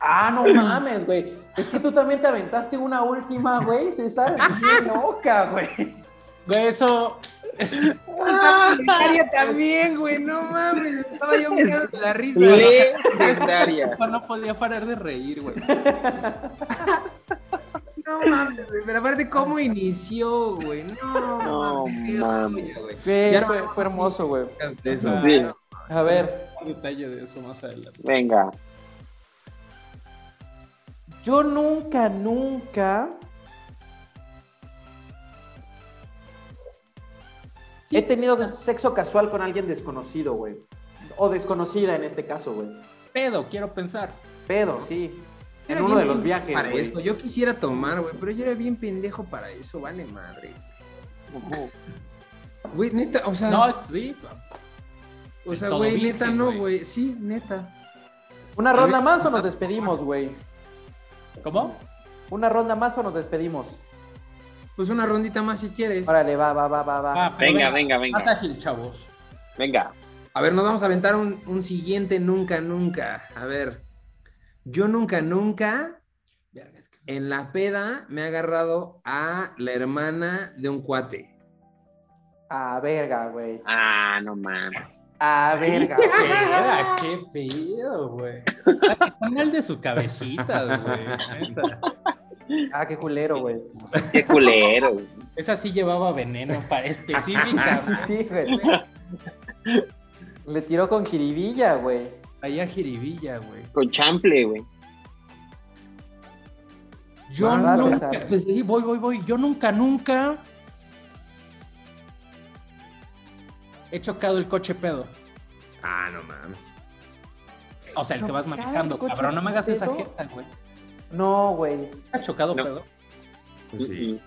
S1: Ah, no mames, güey. Es que tú también te aventaste una última, güey, César. [laughs] Bien loca, güey.
S2: Güey, eso. [laughs]
S3: Legendaria también, güey, no mames. Estaba yo mirando de la risa.
S4: Legendaria.
S2: No podía parar de reír, güey.
S3: No mames, güey. Pero aparte, ¿cómo inició, güey? No,
S4: No,
S3: mames. güey. Ya
S1: fue, hermoso, güey.
S3: De eso.
S4: Sí.
S1: A ver,
S2: Un detalle de eso más adelante.
S4: Venga.
S1: yo nunca, nunca he tenido sexo casual con alguien desconocido, güey. O desconocida en este caso, güey.
S2: Pedo, quiero pensar.
S1: Pedo, sí. En
S3: Era
S1: uno de los viajes,
S3: Para
S1: güey.
S3: eso, yo quisiera tomar, güey, pero yo era bien pendejo para eso, vale madre. Güey, neta, o sea,
S2: No, es sí.
S3: o sea, güey, neta no,
S2: güey.
S3: Sí, neta.
S1: ¿Una ronda más o nos despedimos, güey?
S2: ¿Cómo?
S1: ¿Una ronda más o nos despedimos?
S3: Pues una rondita más si quieres.
S1: Órale, va, va, va, va, va.
S2: Ah, pero
S4: Venga, venga,
S2: Más
S4: venga.
S2: ágil, chavos.
S4: Venga.
S3: A ver, nos vamos a aventar un, un siguiente nunca, nunca. A ver, yo nunca, nunca en la peda me he agarrado a la hermana de un cuate.
S1: Ah, verga, güey.
S4: Ah, no mames.
S1: Ah, verga, güey. [laughs]
S2: Qué pedo, güey. Ah, Está mal de su cabecita, güey.
S1: Ah, qué culero, güey.
S4: Qué culero. güey.
S2: Esa sí llevaba veneno para [laughs]
S1: Sí,
S2: específica.
S1: sí, güey. Le tiró con jiribilla, güey.
S2: Allá jiribilla, güey.
S4: Con chample, güey.
S2: Yo nunca. Sí, voy, voy, voy. Yo nunca, nunca. He chocado el coche pedo.
S3: Ah, no mames.
S2: O sea, el que vas
S1: ¿Chocar el
S2: manejando,
S1: coche
S2: cabrón. No me hagas esa
S1: pedo?
S2: jeta, güey.
S1: No, güey.
S2: ¿Ha chocado
S4: No.
S2: pedo?
S3: Pues sí.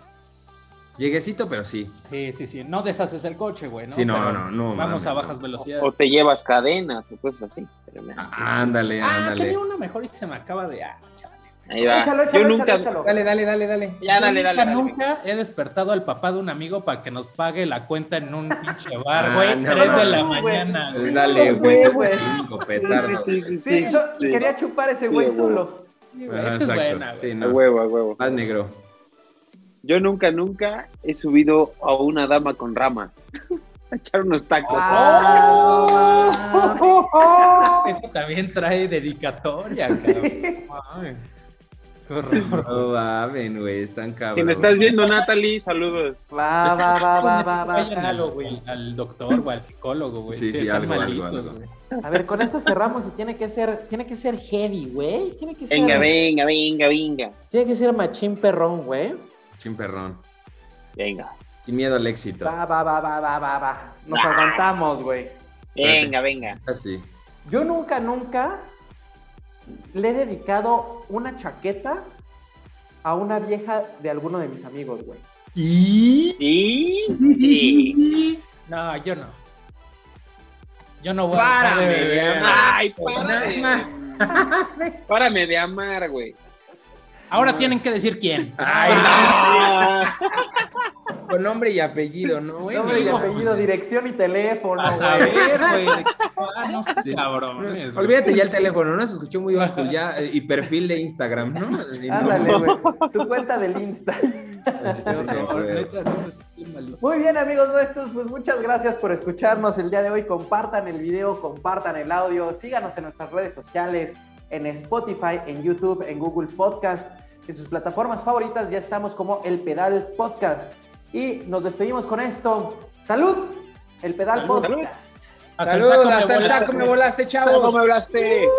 S3: Lleguecito, pero sí.
S2: Sí, sí, sí. No deshaces el coche, güey, ¿no?
S3: Sí, no,
S2: Pero
S3: no, no,
S2: Vamos
S3: mames,
S2: a
S3: no.
S2: bajas velocidades.
S4: O te llevas cadenas o cosas así. Me-
S3: Ah, Ándale,
S2: Ah,
S3: ándale.
S2: tenía una mejor y se me acaba de. Ah, chale.
S4: Ahí va.
S1: Échalo, échalo,
S4: Yo
S1: échalo,
S4: nunca.
S1: échalo.
S3: Dale, dale, dale, dale.
S4: Ya,
S2: Yo
S4: dale,
S2: nunca,
S4: dale, dale.
S2: Nunca he despertado al papá de un amigo para que nos pague la cuenta en un pinche [laughs] bar,
S3: Ah,
S2: güey.
S3: no,
S2: 3 de la
S1: no,
S2: mañana,
S3: Pues
S2: güey.
S3: dale, güey.
S4: Sí, sí, sí,
S1: Sí,
S4: sí.
S1: so-
S4: sí.
S1: quería chupar ese güey solo.
S2: Es buena.
S3: Sí,
S4: A huevo, a huevo.
S3: Más negro.
S4: Yo nunca, nunca he subido a una dama con rama. A echar unos tacos.
S1: Ah,
S2: Eso también trae dedicatoria, cabrón. Ay, qué horror.
S3: No mames, güey, están cabrón.
S4: si me estás viendo, Natalie, saludos.
S1: Va, va, va, va, va, va.
S2: Vayan al, güey, al doctor o al psicólogo, güey.
S3: Sí, sí, algo, algo,
S2: malitos,
S3: algo.
S1: A ver, con esto cerramos y tiene que ser, tiene que ser heavy, güey. Tiene que ser,
S4: Venga, venga, venga, venga.
S1: tiene que ser machín perrón, güey.
S3: Chimperrón.
S4: Venga,
S3: Sin miedo al éxito.
S1: Va, va, va, va, va, va, va. Nos
S4: Ah.
S1: aguantamos, güey.
S4: venga, venga.
S3: Así.
S1: Yo nunca, nunca le he dedicado una chaqueta a una vieja de alguno de mis amigos, güey.
S3: ¿Y?
S4: Sí, sí. [laughs]
S2: No, yo no. Yo no voy a
S3: Párame,
S2: dejar de beber.
S4: Ay, párame. [laughs] Párame de amar, güey.
S2: Ahora tienen que decir quién.
S3: Ay,
S4: Ah, [laughs]
S3: con nombre y apellido, ¿no, güey?
S1: Nombre y apellido, dirección y teléfono.
S2: A
S1: güey.
S2: saber, güey. Ah, no seas cabrones, güey.
S3: Olvídate ya el teléfono, ¿no? Se escuchó muy old ya. eh, Y perfil de Instagram, ¿no? [laughs]
S1: Ándale, güey. Su cuenta del Insta.
S3: Así [laughs] que sí.
S1: Muy bien, amigos nuestros, pues muchas gracias por escucharnos el día de hoy. Compartan el video, compartan el audio, síganos en nuestras redes sociales, en Spotify, en YouTube, en Google Podcast, en sus plataformas favoritas. Ya estamos como El Pedal Podcast. Y nos despedimos con esto. ¡Salud! El Pedal
S2: Salud,
S1: Podcast.
S2: Hasta el
S3: Saludos,
S2: saco me
S3: hasta el
S2: volaste.
S3: saco me volaste,
S4: ¿Cómo
S3: chavos.
S4: me hablaste?